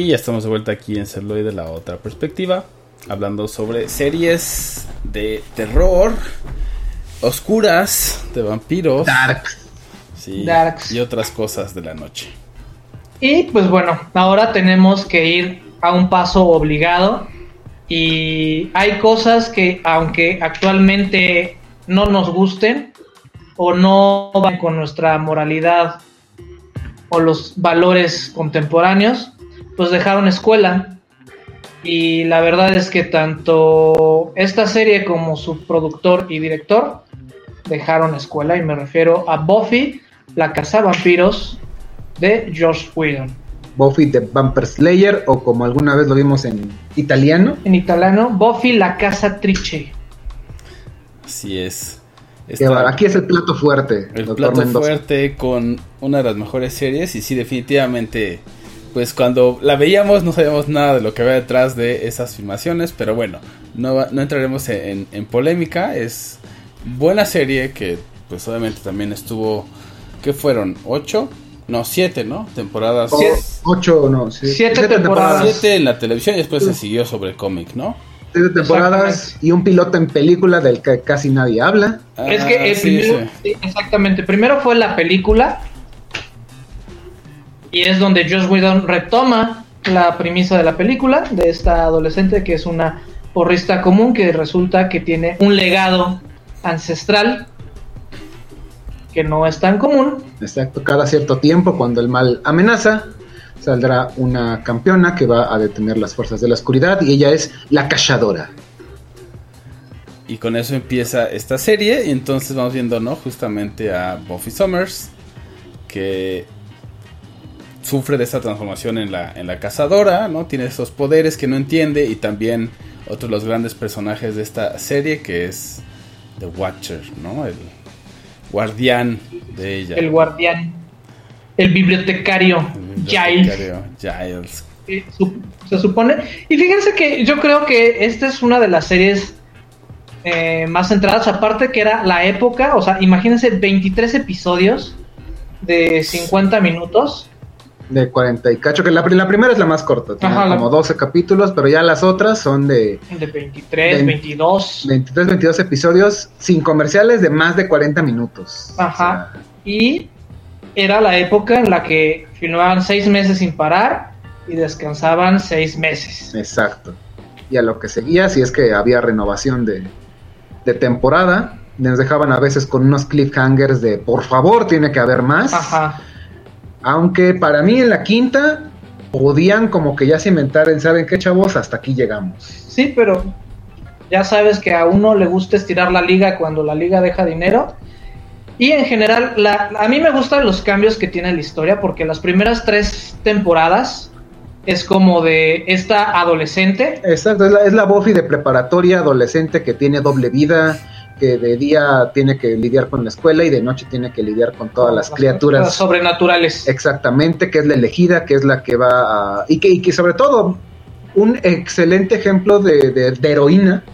S1: Y ya estamos de vuelta aquí en Celoy de la otra perspectiva, hablando sobre series de terror, oscuras, de vampiros,
S3: Dark.
S1: sí,
S2: Darks.
S1: y otras cosas de la noche.
S2: Y pues bueno, ahora tenemos que ir a un paso obligado. Y hay cosas que, aunque actualmente no nos gusten o no van con nuestra moralidad o los valores contemporáneos, pues dejaron escuela. Y la verdad es que tanto esta serie como su productor y director dejaron escuela. Y me refiero a Buffy, la casa vampiros de Josh Whedon.
S3: Buffy the Vampire Slayer o como alguna vez lo vimos en italiano.
S2: En italiano, Buffy la casa triche.
S1: Así es.
S3: aquí es el plato fuerte.
S1: el
S3: doctor
S1: plato
S3: Mendoza.
S1: fuerte con una de las mejores series y sí, definitivamente, pues cuando la veíamos no sabíamos nada de lo que había detrás de esas filmaciones, pero bueno, no, va- no entraremos en, en polémica, es buena serie que pues obviamente también estuvo, ¿qué fueron? ¿Ocho? No, siete, ¿no? Temporadas.
S3: Ocho, no, sí,
S2: Siete temporadas.
S1: Siete en la televisión y después se siguió sobre el cómic, ¿no?
S3: Siete temporadas y un piloto en película del que casi nadie habla.
S2: es que
S1: Ah,
S2: el
S1: sí,
S2: primero,
S1: sí.
S2: sí, exactamente, primero fue la película y es donde Joss Whedon retoma la premisa de la película de esta adolescente que es una porrista común que resulta que tiene un legado ancestral que no es tan común
S3: Exacto, cada cierto tiempo, cuando el mal amenaza, saldrá una campeona que va a detener las fuerzas de la oscuridad y ella es la cazadora.
S1: Y con eso empieza esta serie. Y entonces vamos viendo, ¿no? Justamente a Buffy Summers. Que sufre de esta transformación en la, en la cazadora, ¿no? Tiene esos poderes que no entiende. Y también otro de los grandes personajes de esta serie, que es The Watcher, ¿no? El guardián de ella.
S2: el guardián el bibliotecario
S1: El
S2: Giles
S1: bibliotecario Giles.
S2: Eh, se supone. Y fíjense que yo creo que esta es una de las series eh, más centradas, aparte que era la época, o sea, imagínense 23 episodios de 50 minutos.
S3: De 40 y cacho, que la, la primera es la más corta, tiene
S2: Ajá, la-
S3: como 12 capítulos, pero ya las otras son de
S2: De 23,
S3: Vein-
S2: 22.
S3: 23, 22 episodios sin comerciales de más de 40 minutos.
S2: Ajá. Y era la época en la que filmaban seis meses sin parar y descansaban seis meses.
S3: Exacto. Y a lo que seguía, si es que había renovación de, de temporada, nos dejaban a veces con unos cliffhangers de por favor, tiene que haber más.
S2: Ajá.
S3: Aunque para mí en la quinta podían como que ya se inventaron, ¿saben qué chavos? Hasta aquí llegamos.
S2: Sí, pero ya sabes que a uno le gusta estirar la liga cuando la liga deja dinero. Y en general, la, a mí me gustan los cambios que tiene la historia porque las primeras tres temporadas es como de esta adolescente.
S3: Exacto, es la, es la Buffy de preparatoria adolescente que tiene doble vida, que de día tiene que lidiar con la escuela y de noche tiene que lidiar con todas las criaturas.
S2: sobrenaturales.
S3: Exactamente, que es la elegida, que es la que va a... Y que, y que sobre todo, un excelente ejemplo de, de- de heroína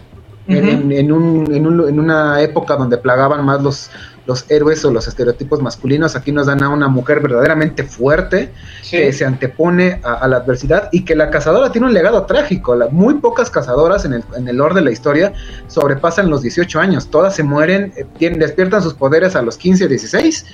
S3: en- en un- en un- en una época donde plagaban más los, los héroes o los estereotipos masculinos. Aquí nos dan a una mujer verdaderamente fuerte
S2: Sí.
S3: que se antepone a, a la adversidad y que la cazadora tiene un legado trágico. La- muy pocas cazadoras en el, en el lore de la historia sobrepasan los 18 años. Todas se mueren, eh, tienen- despiertan sus poderes a los 15 o 16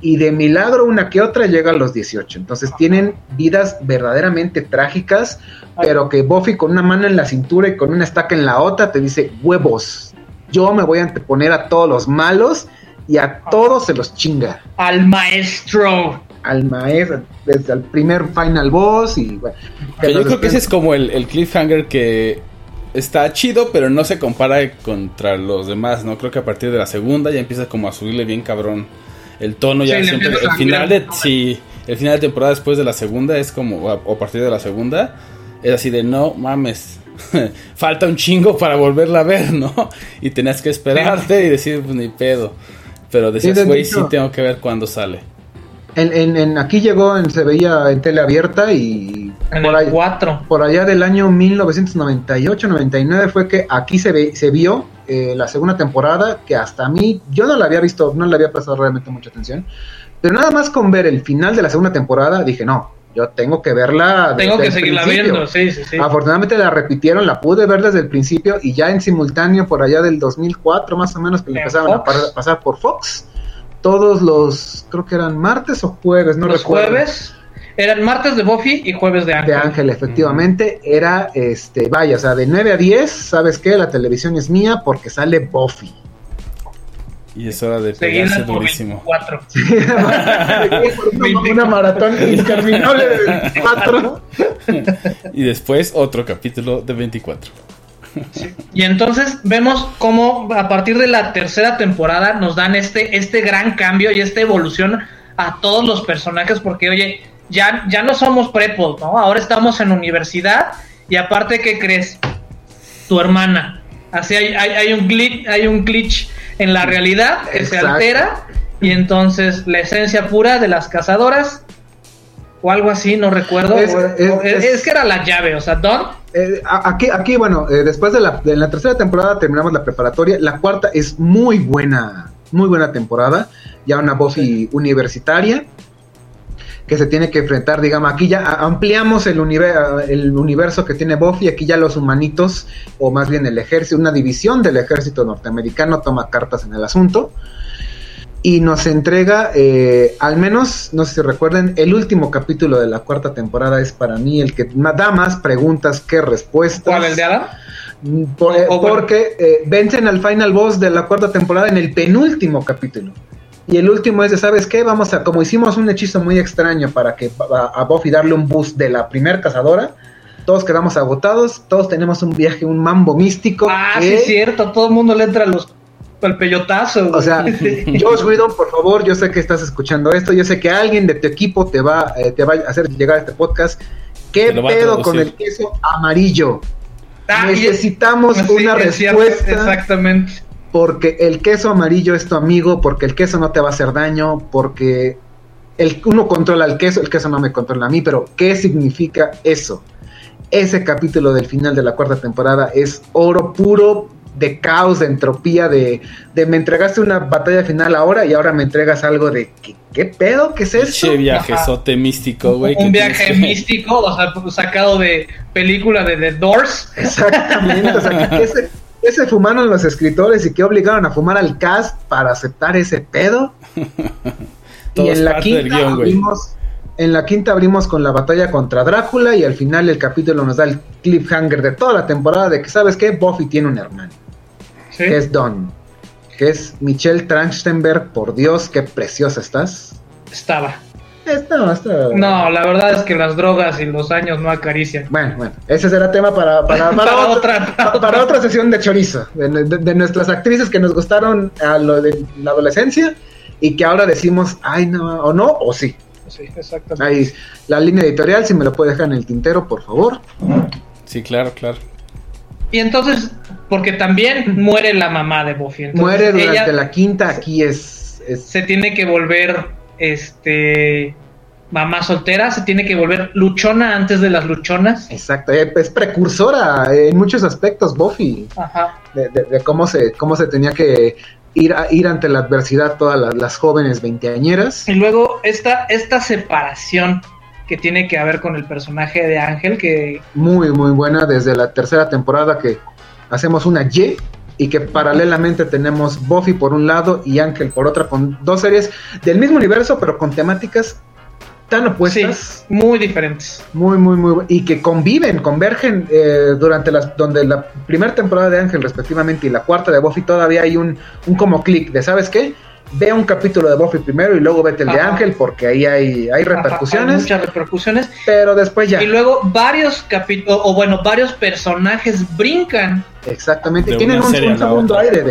S3: y de milagro una que otra llega a los 18. Entonces tienen vidas verdaderamente trágicas, pero que Buffy con una mano en la cintura y con una estaca en la otra te dice, huevos, yo me voy a anteponer a todos los malos y a todos se los chinga.
S2: Al maestro.
S3: Al maestro, desde el primer final boss y bueno.
S1: Que yo creo que ese es como el, el cliffhanger que está chido, pero no se compara contra los demás, ¿no? Creo que a partir de la segunda ya empieza como a subirle bien cabrón el tono. Ya
S2: Sí,
S1: siempre, el final de sí, el final de temporada después de la segunda es como, o a, o a partir de la segunda, es así de no mames. (laughs) Falta un chingo para volverla a ver, ¿no? Y tenías que esperarte y decir, pues ni pedo. Pero decías,
S3: de
S1: güey, sí tengo que ver cuándo sale.
S3: En, en- en- aquí llegó, en, se veía en tele abierta y
S2: En
S3: por,
S2: el
S3: ahí-
S2: 4.
S3: por allá del año 1998-99 fue que aquí se, ve, se vio eh, la segunda temporada que hasta a mí, yo no la había visto, no le había prestado realmente mucha atención, pero nada más con ver el final de la segunda temporada dije, no, yo tengo que verla.
S2: Tengo que seguirla
S3: principio".
S2: viendo, sí, sí, sí.
S3: Afortunadamente la repitieron, la pude ver desde el principio y ya en simultáneo por allá del 2004 más o menos que le a
S2: Fox.
S3: par- pasar por Fox. Todos los, creo que eran martes o jueves, no
S2: Los
S3: recuerdo.
S2: jueves eran martes de Buffy y jueves de Ángel.
S3: De Ángel, efectivamente, era este, vaya, o sea, de 9 a 10, ¿sabes qué? La televisión es mía porque sale Buffy.
S1: Y es hora de pegarse durísimo.
S2: 24. (laughs)
S3: una, una maratón interminable de 24.
S1: Y después otro capítulo de 24.
S2: Y entonces vemos cómo a partir de la tercera temporada nos dan este, este gran cambio y esta evolución a todos los personajes, porque oye, ya, ya no somos prepos, ¿no? Ahora estamos en universidad y aparte, ¿qué crees? Tu hermana. Así hay, hay, hay un glitch, hay un glitch en la realidad que se
S3: Exacto.
S2: altera y entonces la esencia pura de las cazadoras o algo así, no recuerdo.
S3: Es-
S2: o-
S3: es-
S2: o- es,
S3: es-
S2: que era la llave, o sea, Don.
S3: Eh, aquí, aquí, bueno, eh, después de la, de la tercera temporada terminamos la preparatoria. La cuarta es muy buena, muy buena temporada. Ya una Buffy universitaria que se tiene que enfrentar, digamos, aquí ya ampliamos el, univer- el universo que tiene Buffy, aquí ya los humanitos, o más bien el ejército, una división del ejército norteamericano toma cartas en el asunto. Y nos entrega, eh, al menos, no sé si recuerden, el último capítulo de la cuarta temporada es para mí el que da más preguntas que respuestas.
S2: ¿Cuál, el de Adam?
S3: Mm, por- eh, porque eh, vencen al final boss de la cuarta temporada en el penúltimo capítulo. Y el último es de, ¿sabes qué? Vamos a, como hicimos un hechizo muy extraño para que a, a Buffy darle un boost de la primer cazadora, todos quedamos agotados, todos tenemos un viaje, un mambo místico.
S2: Ah,
S3: que-
S2: sí, es cierto, todo el mundo le entra a los, al peyotazo.
S3: o sea, (laughs) Josh Whedon, por favor, yo sé que estás escuchando esto, yo sé que alguien de tu equipo te va, eh, te va a hacer llegar a este podcast. ¿Qué pedo con el queso amarillo?
S2: Ah, y-
S3: Necesitamos (laughs)
S2: sí,
S3: una respuesta
S2: exactamente.
S3: Porque el queso amarillo es tu amigo, porque el queso no te va a hacer daño, porque el, uno controla el queso, el queso no me controla a mí, pero ¿qué significa eso? Ese capítulo del final de la cuarta temporada es oro puro de caos, de entropía, de, de me entregaste una batalla final ahora y ahora me entregas algo de ¿qué, qué pedo? ¿Qué es esto?
S1: Che viajezote místico, güey.
S2: un viaje
S1: tienes
S2: místico, o sea, sacado de película de The Doors.
S3: Exactamente, o sea, ¿qué se, qué se fumaron los escritores y qué obligaron a fumar al cast para aceptar ese pedo? (laughs) Y en la quinta
S1: guion,
S3: abrimos, en la quinta abrimos con la batalla contra Drácula y al final el capítulo nos da el cliffhanger de toda la temporada de que sabes qué Buffy tiene un hermano,
S2: Sí.
S3: que es Don, que es Michelle Trachtenberg, por Dios, qué preciosa estás.
S2: Estaba.
S3: Está, está.
S2: No, la verdad es que las drogas y los años no acarician.
S3: Bueno, bueno, ese será tema para, para, (laughs) para,
S2: Para
S3: otra,
S2: otra, para
S3: pa- para otra sesión de chorizo, de, de- de nuestras actrices que nos gustaron a lo de la adolescencia y que ahora decimos, ay, no, o no, o sí.
S2: Sí, exactamente.
S3: Ahí, la línea editorial, si me lo puede dejar en el tintero, por favor.
S1: Sí, claro, claro.
S2: Y entonces, porque también muere la mamá de Buffy. entonces
S3: Muere durante
S2: ella
S3: la quinta, aquí es... es-
S2: Se tiene que volver, este, mamá soltera, se tiene que volver luchona antes de las luchonas.
S3: exacto, eh, es precursora en muchos aspectos, Buffy,
S2: Ajá.
S3: de, de- de cómo, se, cómo se tenía que ir, a- ir ante la adversidad todas las, las jóvenes veinteañeras.
S2: Y luego esta, esta separación que tiene que haber con el personaje de Ángel, que
S3: muy, muy buena desde la tercera temporada que hacemos una Y y que paralelamente tenemos Buffy por un lado y Ángel por otra, con dos series del mismo universo, pero con temáticas tan
S2: sí,
S3: opuestas.
S2: muy diferentes.
S3: Muy, muy, muy. Y que conviven, convergen eh, durante las. Donde la primera temporada de Ángel, respectivamente, y la cuarta de Buffy, todavía hay un, un como clic de, ¿sabes qué? Ve un capítulo de Buffy primero y luego vete el de. Ángel, porque ahí hay, hay
S2: Ajá, hay
S3: repercusiones.
S2: muchas repercusiones.
S3: Pero después ya.
S2: Y luego varios capítulos, o bueno, varios personajes brincan.
S3: Exactamente.
S1: De
S3: Tienen un, un segundo
S1: otra.
S3: aire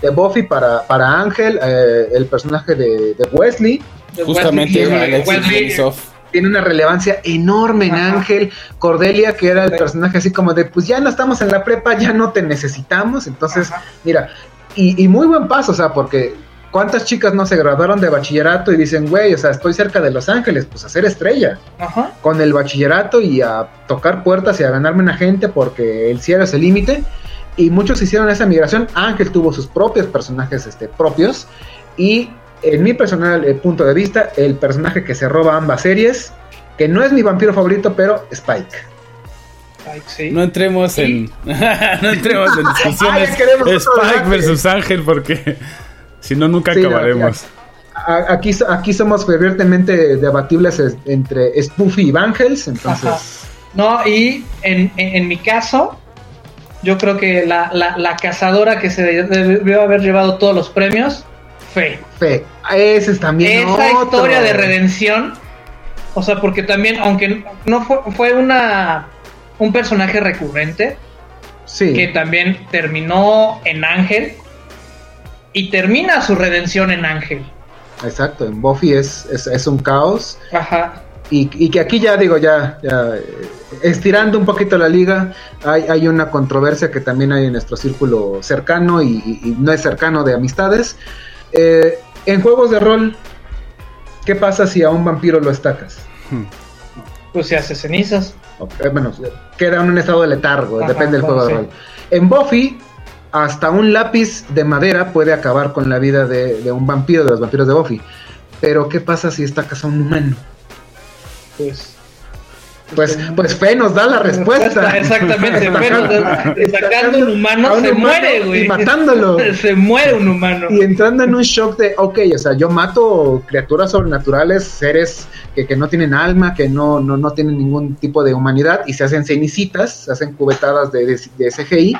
S3: de, Buffy para, para Ángel, eh, el personaje de, de Wesley.
S1: Justamente
S2: Wesley- Wesley-.
S3: Tiene una relevancia enorme en
S2: Ajá.
S3: Ángel. Cordelia, que era el personaje así como de, pues ya no estamos en la prepa, ya no te necesitamos. Entonces,
S2: Ajá.
S3: mira, y, y muy buen paso, o sea, porque ¿cuántas chicas no se graduaron de bachillerato y dicen, güey, o sea, estoy cerca de Los Ángeles, pues a ser estrella?
S2: Ajá.
S3: con el bachillerato y a tocar puertas y a ganarme una gente porque el cielo es el límite. Y muchos hicieron esa migración. Ángel tuvo sus propios personajes este, propios. Y en mi personal eh, punto de vista, el personaje que se roba ambas series, que no es mi vampiro favorito, pero Spike.
S2: Ay, sí.
S1: No entremos en. (laughs) no entremos en (laughs) discusiones
S3: otro
S1: Spike versus Ángel, porque si no, nunca
S3: Sí,
S1: acabaremos.
S3: Aquí, aquí somos fervientemente debatibles es- entre Spoofy y Vangels, entonces...
S2: Ajá. No, y en, en, en mi caso, yo creo que la, la, la cazadora que se debió haber llevado todos los premios, Fe.
S3: Fe, ese es también
S2: Esa
S3: otro.
S2: historia de redención, o sea, porque también, aunque no fue, fue una un personaje recurrente,
S3: Sí.
S2: que también terminó en Ángel y termina su redención en Ángel.
S3: Exacto, en Buffy es, es, es un caos.
S2: Ajá.
S3: Y, y que aquí ya digo, ya, ya eh, estirando un poquito la liga, hay, hay una controversia que también hay en nuestro círculo cercano y, y- y no es cercano de amistades. Eh, en juegos de rol, ¿qué pasa si a un vampiro lo estacas?
S2: Pues se hace cenizas.
S3: O, eh, bueno, queda en un estado de letargo,
S2: Ajá,
S3: depende del juego de
S2: sí.
S3: rol. En Buffy, hasta un lápiz de madera puede acabar con la vida de, de un vampiro, de los vampiros de Buffy. Pero, ¿qué pasa si estacas a un humano?
S2: Pues.
S3: Pues, pues Fe nos da la respuesta.
S2: Exactamente, (laughs) pero sacando un humano
S3: un
S2: se
S3: humano
S2: muere, güey.
S3: Y matándolo. (laughs)
S2: Se muere un humano.
S3: Y entrando en un shock de, ok, o sea, yo mato criaturas sobrenaturales, seres que, que no tienen alma, que no, no, no tienen ningún tipo de humanidad y se hacen cenicitas, se hacen cubetadas de, de, de CGI.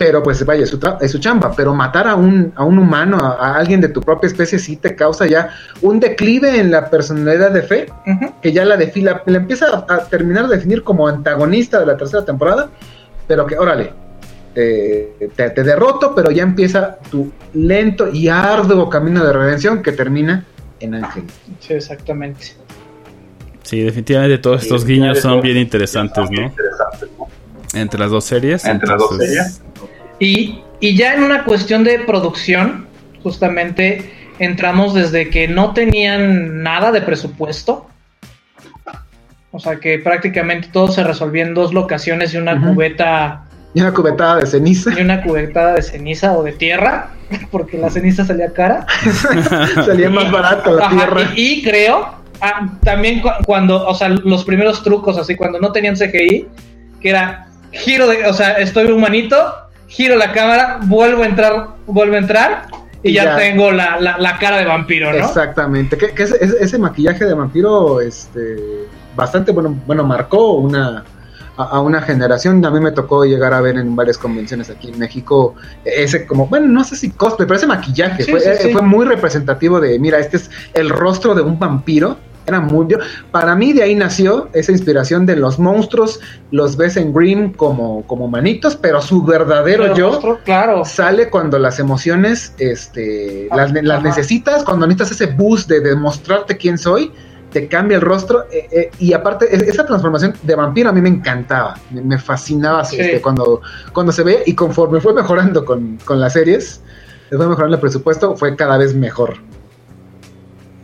S3: Pero pues vaya, es su, tra- es su chamba. Pero matar a un, a un humano, a, a alguien de tu propia especie, sí te causa ya un declive en la personalidad de fe, que ya la, defila, la empieza a, a terminar de definir como antagonista de la tercera temporada, pero que, órale, te, te- te derroto, pero ya empieza tu lento y arduo camino de redención que termina en Ángel.
S2: Sí, exactamente.
S1: Sí, definitivamente todos estos guiños son bien interesantes, ¿no? Entre las dos series.
S6: Entre las dos
S1: entonces-
S2: Y, y ya en una cuestión de producción, justamente entramos desde que no tenían nada de presupuesto. O sea que prácticamente todo se resolvía en dos locaciones y una cubeta
S3: Y una cubetada de ceniza
S2: y una cubetada de ceniza o de tierra, (laughs) porque la ceniza salía cara. (laughs)
S3: salía más barato la
S2: Ajá,
S3: tierra.
S2: Y, y creo, ah, también cu- cuando, o sea, los primeros trucos, así, cuando no tenían CGI, que era giro de, o sea, estoy humanito, giro la cámara, vuelvo a entrar, vuelvo a entrar, y,
S3: Y
S2: ya,
S3: ya.
S2: tengo la, la, la cara de vampiro, ¿no?
S3: Exactamente. Que, que ese, ese- maquillaje de vampiro, este, bastante bueno, bueno, marcó una a, a una generación. A mí me tocó llegar a ver en varias convenciones aquí en México ese como, bueno, no sé si cosplay, pero ese maquillaje
S2: Sí,
S3: fue,
S2: sí,
S3: eh,
S2: sí.
S3: fue muy representativo de, mira, este es el rostro de un vampiro. Era muy, para mí de ahí nació esa inspiración de los monstruos, los ves en Grimm como, como manitos, pero su verdadero
S2: Pero
S3: yo
S2: claro.
S3: sale cuando las emociones este, las, las
S2: Ajá.
S3: necesitas, cuando necesitas ese boost de demostrarte quién soy, te cambia el rostro. eh, eh, y aparte, esa transformación de vampiro a mí me encantaba, me, me fascinaba
S2: Sí.
S3: este, cuando, cuando se ve y conforme fue mejorando con, con las series, fue mejorando el presupuesto, fue cada vez mejor.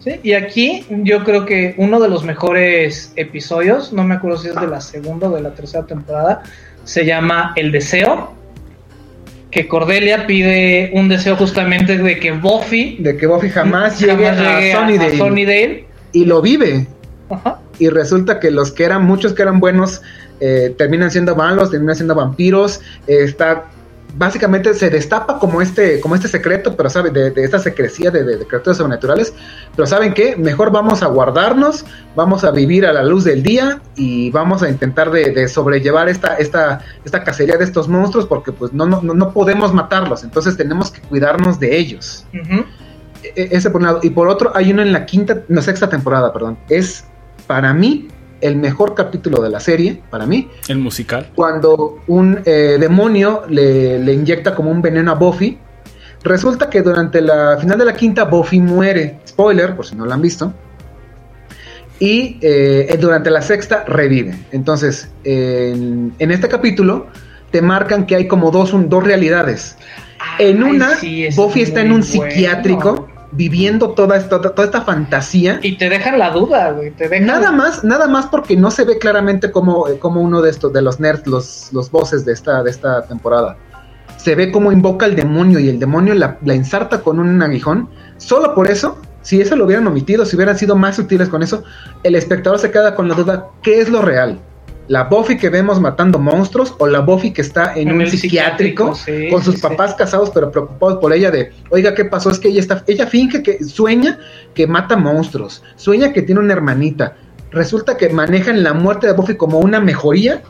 S2: Sí, y aquí yo creo que uno de los mejores episodios, no me acuerdo si es de la segunda o de la tercera temporada, se llama El Deseo. Que Cordelia pide un deseo justamente de que Buffy
S3: De que Buffy jamás,
S2: jamás
S3: llegue,
S2: llegue
S3: a, Sunnydale,
S2: a Sunnydale.
S3: y lo vive.
S2: Ajá.
S3: y resulta que los que eran muchos que eran buenos eh, terminan siendo malos, terminan siendo vampiros, eh, está básicamente se destapa como este como este secreto, pero sabe de, de esta secrecía de, de, de criaturas sobrenaturales, pero saben qué, mejor vamos a guardarnos, vamos a vivir a la luz del día y vamos a intentar de, sobrellevar esta esta esta cacería de estos monstruos porque pues no no no no podemos matarlos, entonces tenemos que cuidarnos de ellos.
S2: Ujú.
S3: E- ese por un lado. Y por otro, hay uno en la quinta, no, sexta temporada, perdón. Es para mí el mejor capítulo de la serie, para mí,
S1: El musical.
S3: cuando un eh, demonio le, le inyecta como un veneno a Buffy. Resulta que durante la final de la quinta, Buffy muere. Spoiler, por si no lo han visto. Y eh, durante la sexta revive. Entonces, en, en este capítulo te marcan que hay como dos, un- dos realidades. En
S2: Ay,
S3: una,
S2: sí, es
S3: Buffy está en un
S2: bueno.
S3: psiquiátrico viviendo toda esta, toda esta fantasía.
S2: Y te dejan la duda, güey. Te dejan...
S3: Nada más, nada más porque no se ve claramente como, como uno de estos, de los nerds, los, los bosses de esta, de esta temporada. Se ve como invoca al demonio y el demonio la, la ensarta con un aguijón. Solo por eso, si eso lo hubieran omitido, si hubieran sido más sutiles con eso, el espectador se queda con la duda, ¿qué es lo real? ¿La Buffy que vemos matando monstruos o la Buffy que está en,
S2: En
S3: un psiquiátrico,
S2: psiquiátrico, sí,
S3: con sus
S2: sí,
S3: papás casados pero preocupados por ella de, oiga, ¿qué pasó? Es que ella está, ella finge que sueña que mata monstruos, sueña que tiene una hermanita. Resulta que manejan la muerte de Buffy como una mejoría,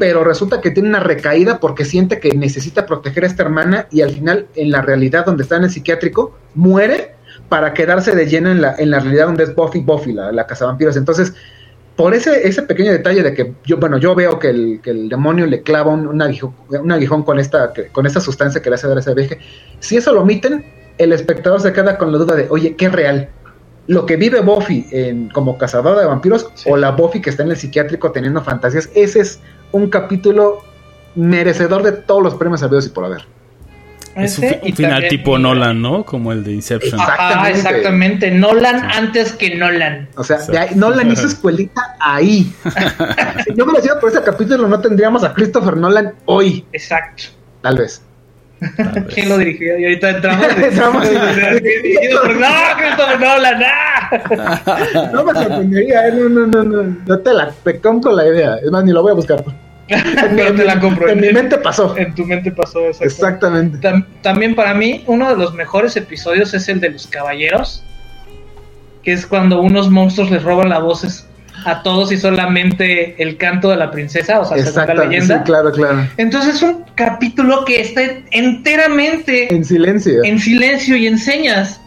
S3: pero resulta que tiene una recaída porque siente que necesita proteger a esta hermana y al final en la realidad donde está en el psiquiátrico muere para quedarse de lleno en la, en la realidad donde es Buffy Buffy, la, la cazavampiros. Entonces, por ese, ese pequeño detalle de que yo, bueno, yo veo que el, que el demonio le clava un, un aguijón, un aguijón con esta, que- con esta sustancia que le hace dar ese viaje, si eso lo omiten, el espectador se queda con la duda de, oye, ¿qué es real? lo que vive Buffy en, como cazadora de vampiros
S2: Sí.
S3: o la Buffy que está en el psiquiátrico teniendo fantasías. Ese es un capítulo merecedor de todos los premios habidos y por haber.
S1: Es un, final
S2: también-
S1: tipo Nolan, ¿no? Como el de Inception.
S3: Exacto.
S2: Ajá,
S3: Exactamente.
S2: exactamente. Nolan antes que Nolan.
S3: O sea,
S1: Exacto.
S3: de ahí- Nolan hizo (laughs) escuelita ahí. si no hubiera sido por ese capítulo, no tendríamos a Christopher Nolan hoy,
S2: Exacto.
S3: tal vez.
S1: tal vez.
S2: ¿Quién lo dirigió? Y ahorita entramos. (laughs)
S3: Entramos. (laughs)
S2: Dirigido por- no, Christopher Nolan, ¡ah!
S3: No me sorprendería, eh, no, no, no, no. No te la te compro la idea. Es más, ni lo voy a buscar.
S2: Pero te la compro.
S3: En mi mente pasó.
S2: En tu mente pasó eso.
S3: Exactamente.
S2: Tam- también para mí, uno de los mejores episodios es el de los caballeros, que es cuando unos monstruos les roban las voces a todos y solamente el canto de la princesa, o sea, la leyenda.
S3: Sí, claro, claro.
S2: Entonces es un capítulo que está enteramente
S3: En silencio.
S2: en silencio y en señas.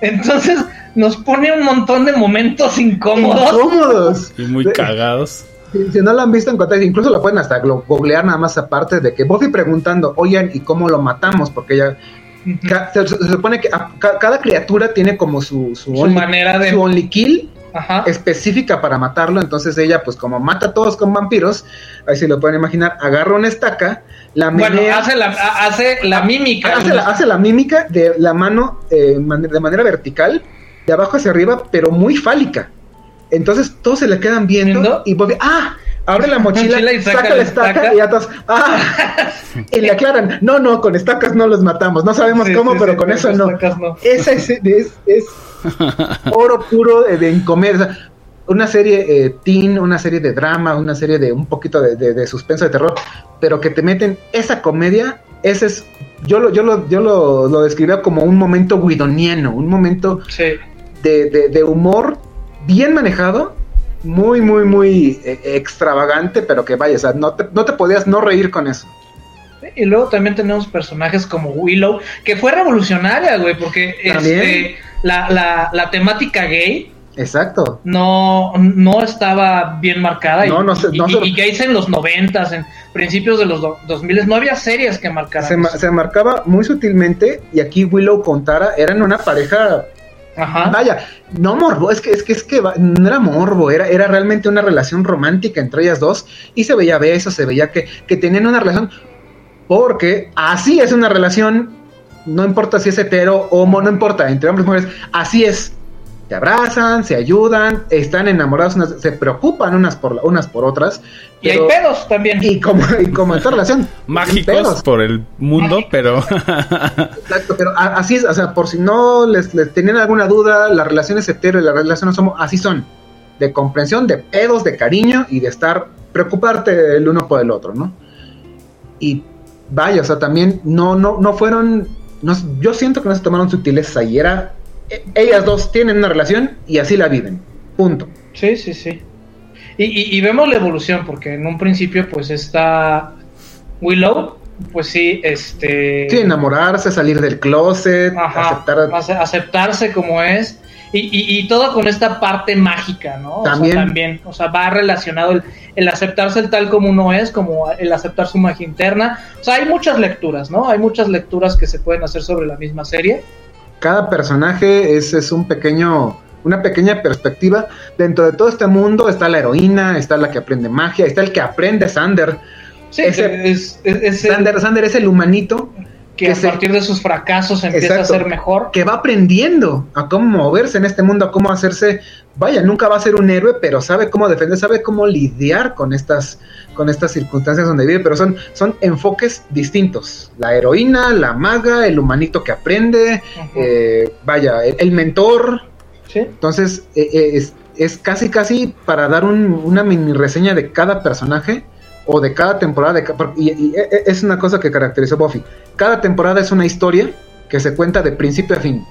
S2: Entonces nos pone un montón de momentos incómodos.
S3: Incómodos.
S1: Y muy cagados.
S3: Si, si no lo han visto en contexto, incluso lo pueden hasta googlear nada más aparte de que Buffy preguntando, oigan, ¿y cómo lo matamos? Porque ella se, se supone que a- ca- cada criatura tiene como su, su,
S2: Su
S3: only,
S2: manera de-
S3: su only kill
S2: Ajá.
S3: específica para matarlo. Entonces ella, pues como mata a todos con vampiros, ahí se lo pueden imaginar, agarra una estaca, la
S2: Bueno,
S3: menea,
S2: hace la, ha- hace la mímica.
S3: hace, la, hace la mímica de la mano eh, man- de manera vertical, de abajo hacia arriba, pero muy fálica. Entonces todos se le quedan viendo y Buffy, ¡ah! Abre la mochila,
S2: Mochila y
S3: saca,
S2: saca
S3: la estaca,
S2: estaca.
S3: y todos, ¡ah! (laughs) y le aclaran, no, no, con estacas no los matamos, no sabemos
S2: Sí,
S3: cómo,
S2: sí,
S3: pero
S2: sí,
S3: con eso no. Esa es, es, es oro puro de, de. O sea, una serie eh, teen, una serie de drama, una serie de un poquito de, de- de suspenso, de terror, pero que te meten esa comedia, ese es, yo lo, yo lo, yo lo, lo describía como un momento guidoniano, un momento
S2: Sí.
S3: de- de humor bien manejado, muy, muy, muy eh, extravagante, pero que vaya, o sea, no te, no te podías no reír con eso.
S2: Y luego también tenemos personajes como Willow, que fue revolucionaria, güey, porque este, la, la, la temática gay
S3: Exacto.
S2: no, no estaba bien marcada.
S3: No,
S2: y,
S3: no se-
S2: y,
S3: no se-
S2: y gays en los noventas, en principios de los do- 2000 no había series que marcaran.
S3: Se, ma- se marcaba muy sutilmente y aquí Willow con Tara eran una pareja Vaya, no morbo, es que es que es que no era morbo, era, era realmente una relación romántica entre ellas dos y se veía besos, se veía que, que tenían una relación porque así es una relación, no importa si es hetero o homo, no importa, entre hombres y mujeres, así es. Se abrazan, se ayudan, están enamorados, unas- se preocupan unas por la- unas por otras.
S2: y hay pedos también.
S3: y como, y como en toda relación, (laughs)
S1: Mágicos
S3: pedos.
S1: por el mundo, pero (laughs)
S3: Exacto, pero a- así es, o sea, por si no les, les tenían alguna duda, las relaciones hetero y las relaciones homo, así son. De comprensión, de pedos, de cariño y de estar, preocuparte el uno por el otro, ¿no? Y vaya, o sea, también no, no, no fueron, no, yo siento que no se tomaron sutilezas ahí, era, ellas dos tienen una relación y así la viven, punto.
S2: Sí, sí, sí. Y, y- y vemos la evolución, porque en un principio, pues está Willow, pues sí, este.
S3: Sí, enamorarse, salir del closet,
S2: Ajá,
S3: aceptar...
S2: ace- aceptarse como es. Y, y- y todo con esta parte mágica, ¿no? O sea,
S3: También.
S2: también. O sea, va relacionado el, el aceptarse el tal como uno es, como el aceptar su magia interna. O sea, hay muchas lecturas, ¿no? Hay muchas lecturas que se pueden hacer sobre la misma serie.
S3: Cada personaje es, es un pequeño, una pequeña perspectiva. Dentro de todo este mundo está la heroína, está la que aprende magia, está el que aprende Sander.
S2: Sí,
S3: Ese-
S2: es, es- es el
S3: Sander, Sander es el humanito
S2: que
S3: que
S2: a
S3: se-
S2: partir de sus fracasos empieza
S3: Exacto.
S2: a ser mejor.
S3: que va aprendiendo a cómo moverse en este mundo, a cómo hacerse, vaya, nunca va a ser un héroe, pero sabe cómo defender, sabe cómo lidiar con estas, con estas circunstancias donde vive, pero son, son enfoques distintos. La heroína, la maga, el humanito que aprende, eh, vaya, el- el mentor,
S2: Sí.
S3: Entonces, eh, eh, es, es casi, casi para dar un- una mini reseña de cada personaje o de cada temporada. De, y, y, eh, es una cosa que caracterizó Buffy. Cada temporada es una historia que se cuenta de principio a fin.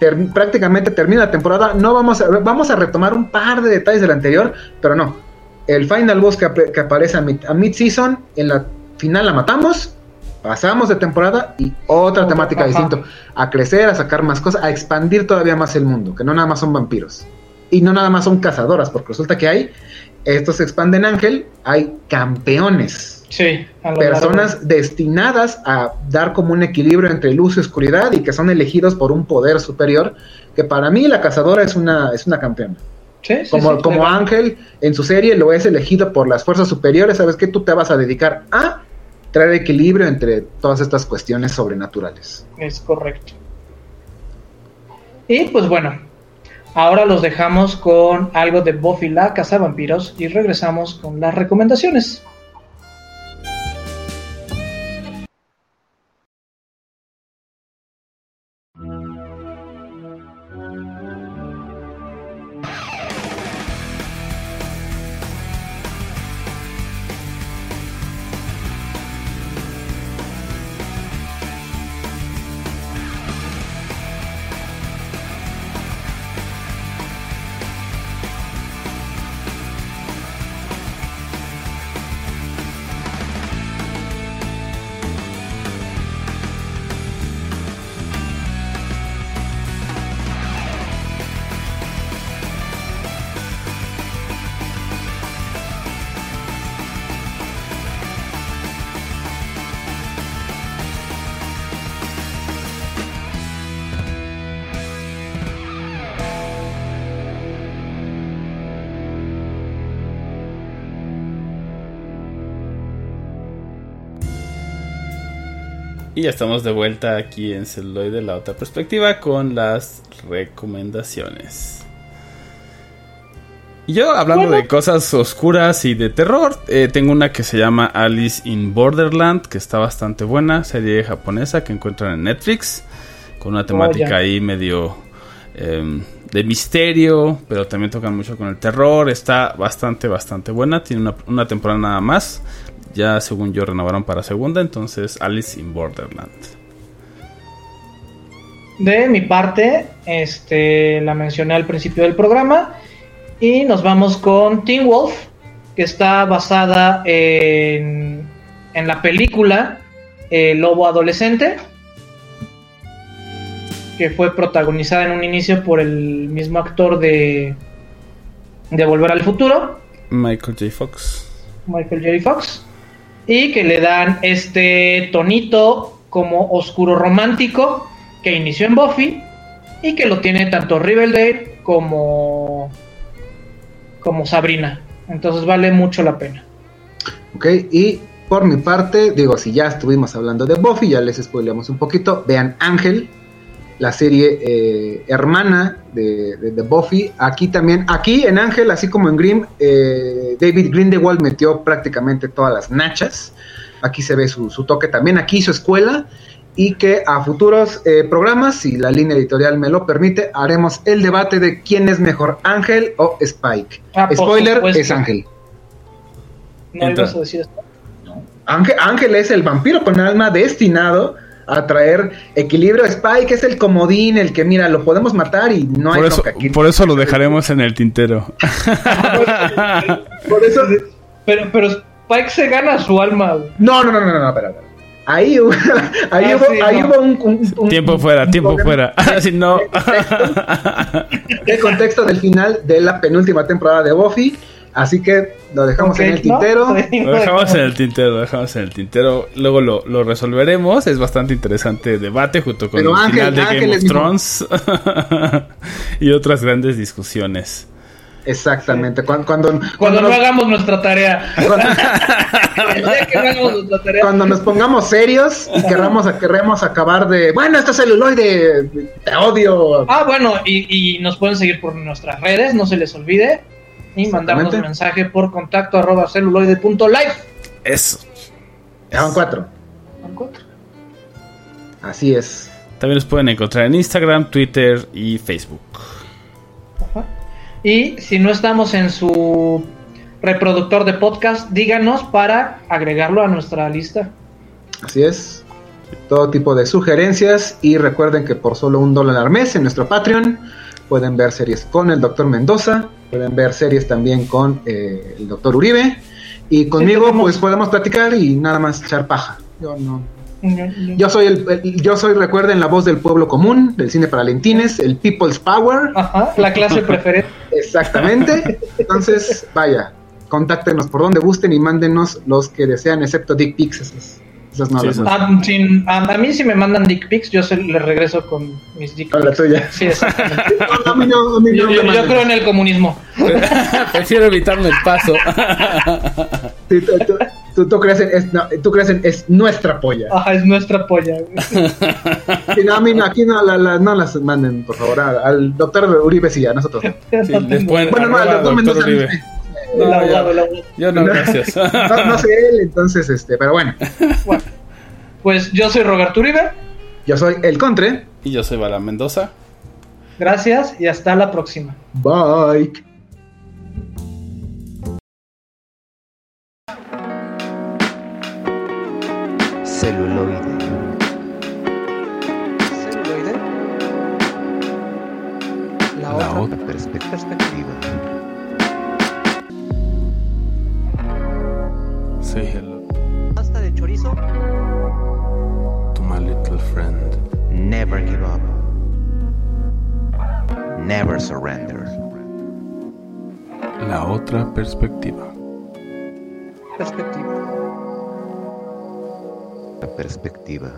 S3: Ter- prácticamente termina la temporada. No vamos a, vamos a retomar un par de detalles del anterior, pero no. El final boss que, que aparece a mid, a mid-season, en la final la matamos. Pasamos de temporada y otra temática
S2: ajá.
S3: distinta a crecer, a sacar más cosas, a expandir todavía más el mundo, que no nada más son vampiros. Y no nada más son cazadoras, porque resulta que hay, estos se expanden ángel, hay campeones.
S2: Sí, a
S3: personas
S2: largo.
S3: destinadas a dar como un equilibrio entre luz y oscuridad y que son elegidos por un poder superior, que para mí la cazadora es una, es una campeona.
S2: Sí, sí,
S3: Como,
S2: sí,
S3: como
S2: legal.
S3: Ángel en su serie lo es elegido por las fuerzas superiores, sabes que tú te vas a dedicar a traer equilibrio entre todas estas cuestiones sobrenaturales.
S2: Es correcto. Y pues bueno, ahora los dejamos con algo de Buffy la Cazavampiros y regresamos con las recomendaciones.
S1: Y ya estamos de vuelta aquí en Celuloide, la otra perspectiva, con las recomendaciones. Yo, hablando
S2: Bueno.
S1: de cosas oscuras y de terror, eh, tengo una que se llama Alice in Borderland, que está bastante buena, serie japonesa que encuentran en Netflix, con una temática
S2: ya.
S1: ahí medio em, de misterio, pero también tocan mucho con el terror, está bastante, bastante buena, tiene una, una temporada nada más, ya según yo renovaron para segunda, entonces Alice in Borderland.
S2: De mi parte, este, la mencioné al principio del programa. Y nos vamos con Teen Wolf, que está basada en, en la película eh, Lobo Adolescente, que fue protagonizada en un inicio por el mismo actor de, de Volver al Futuro,
S1: Michael J. Fox.
S2: Michael J. Fox, y que le dan este tonito como oscuro romántico que inició en Buffy y que lo tiene tanto Riverdale como como Sabrina. Entonces vale mucho la pena.
S3: ¿Ok? Y por mi parte, digo, si ya estuvimos hablando de Buffy, ya les spoileamos un poquito. Vean Ángel, la serie eh, hermana de, de- de Buffy. Aquí también, aquí en Ángel, así como en Grimm, eh, David Grindelwald metió prácticamente todas las nachas. Aquí se ve su, su toque también, aquí su escuela. Y que a futuros eh, programas, si la línea editorial me lo permite, haremos el debate de quién es mejor, Ángel o Spike.
S2: Ah,
S3: Spoiler, es Ángel.
S2: ¿No?
S3: Ángel, Ángel es el vampiro con alma destinado a traer equilibrio. Spike es el comodín, el que mira, lo podemos matar y no hay
S1: Por eso,
S3: bronca aquí.
S1: por eso lo dejaremos en el tintero. (laughs)
S3: Por eso-
S2: Pero, pero Spike se gana su alma.
S3: No, no, no, no, no, espera, espera. Ahí hubo, (laughs) ahí
S2: Ah,
S3: hubo,
S2: sí,
S3: ahí
S2: no.
S3: hubo un, un- un-
S1: tiempo fuera,
S3: un
S1: tiempo
S3: problema
S1: fuera. (laughs) si no.
S3: El contexto del final de la penúltima temporada de Buffy. Así que lo dejamos en el
S2: ¿no?
S3: tintero. (laughs)
S1: Lo dejamos en el tintero, lo dejamos en el tintero. Luego lo, lo resolveremos. Es bastante interesante debate junto con
S3: Pero
S1: el
S3: Ángel-
S1: final de
S3: Ángel
S1: Game of. Thrones (laughs) y otras grandes discusiones.
S3: Exactamente. Cuando, cuando,
S2: Cuando
S3: cuando
S2: no
S3: nos,
S2: hagamos nuestra tarea.
S3: cuando- (laughs)
S2: El día que no hagamos nuestra tarea.
S3: cuando nos pongamos serios y querramos, queremos acabar de. Bueno, esto es celuloide. Te odio.
S2: Ah, bueno, y, y nos pueden seguir por nuestras redes, no se les olvide. Y mandarnos
S3: Exactamente.
S2: mensaje por contacto arroba celuloide.live.
S1: Eso.
S3: Ya van cuatro. Así es.
S1: También los pueden encontrar en Instagram, Twitter y Facebook.
S2: Ajá. Y si no estamos en su reproductor de podcast, díganos para agregarlo a nuestra lista.
S3: Así es. Todo tipo de sugerencias. Y recuerden que por solo un dólar al mes en nuestro Patreon pueden ver series con el doctor Mendoza. Pueden ver series también con eh, el doctor Uribe. Y conmigo, pues podemos platicar y nada más echar paja. Yo no.
S2: Yo-
S3: soy el, el- yo soy, recuerden, la voz del pueblo común, del cine para lentines, el People's Power.
S2: Ajá, la clase preferente.
S3: Exactamente. Entonces, vaya. contáctenos por donde gusten y mándenos los que desean, excepto dick pics. Esas, no
S1: Sí,
S3: las.
S2: Ah, sin- a, a mí si me mandan dick pics, yo se, les regreso con mis dick
S3: A la
S2: pics.
S3: tuya.
S2: Sí, exactamente. (laughs)
S3: No, a mí no, a
S2: Yo, yo- creo en el comunismo. (laughs)
S1: Prefiero evitarme el paso. (laughs)
S3: Sí, tú, tú- tú- tú crees en, es, no, tú crees en es nuestra polla.
S2: Ajá, es nuestra polla.
S3: Sí, no, a mí no, aquí no, la- la- no las manden, por favor. Al, al doctor Uribe sí, a nosotros no.
S1: Sí, pueden-
S3: Bueno, no, al doctor
S1: doctor
S3: Mendoza.
S1: Uribe.
S2: El
S1: No,
S2: abogado,
S1: yo-
S2: el abogado.
S1: Yo no, gracias. (laughs)
S3: No, no sé él, entonces, este, pero bueno.
S2: Bueno, pues yo soy Roberto Uribe.
S3: Yo soy el Contre.
S1: Y yo soy Bala Mendoza.
S2: Gracias y hasta la próxima.
S3: Bye.
S4: Celuloide.
S2: Celuloide. La,
S4: La
S2: otra.
S4: otra perspe- perspectiva.
S1: Say hello
S2: Pasta de chorizo.
S1: to my little friend.
S4: Never give up. Never surrender.
S1: La otra perspectiva.
S2: Perspectiva.
S4: La perspectiva.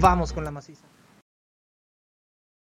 S2: Vamos con la maciza.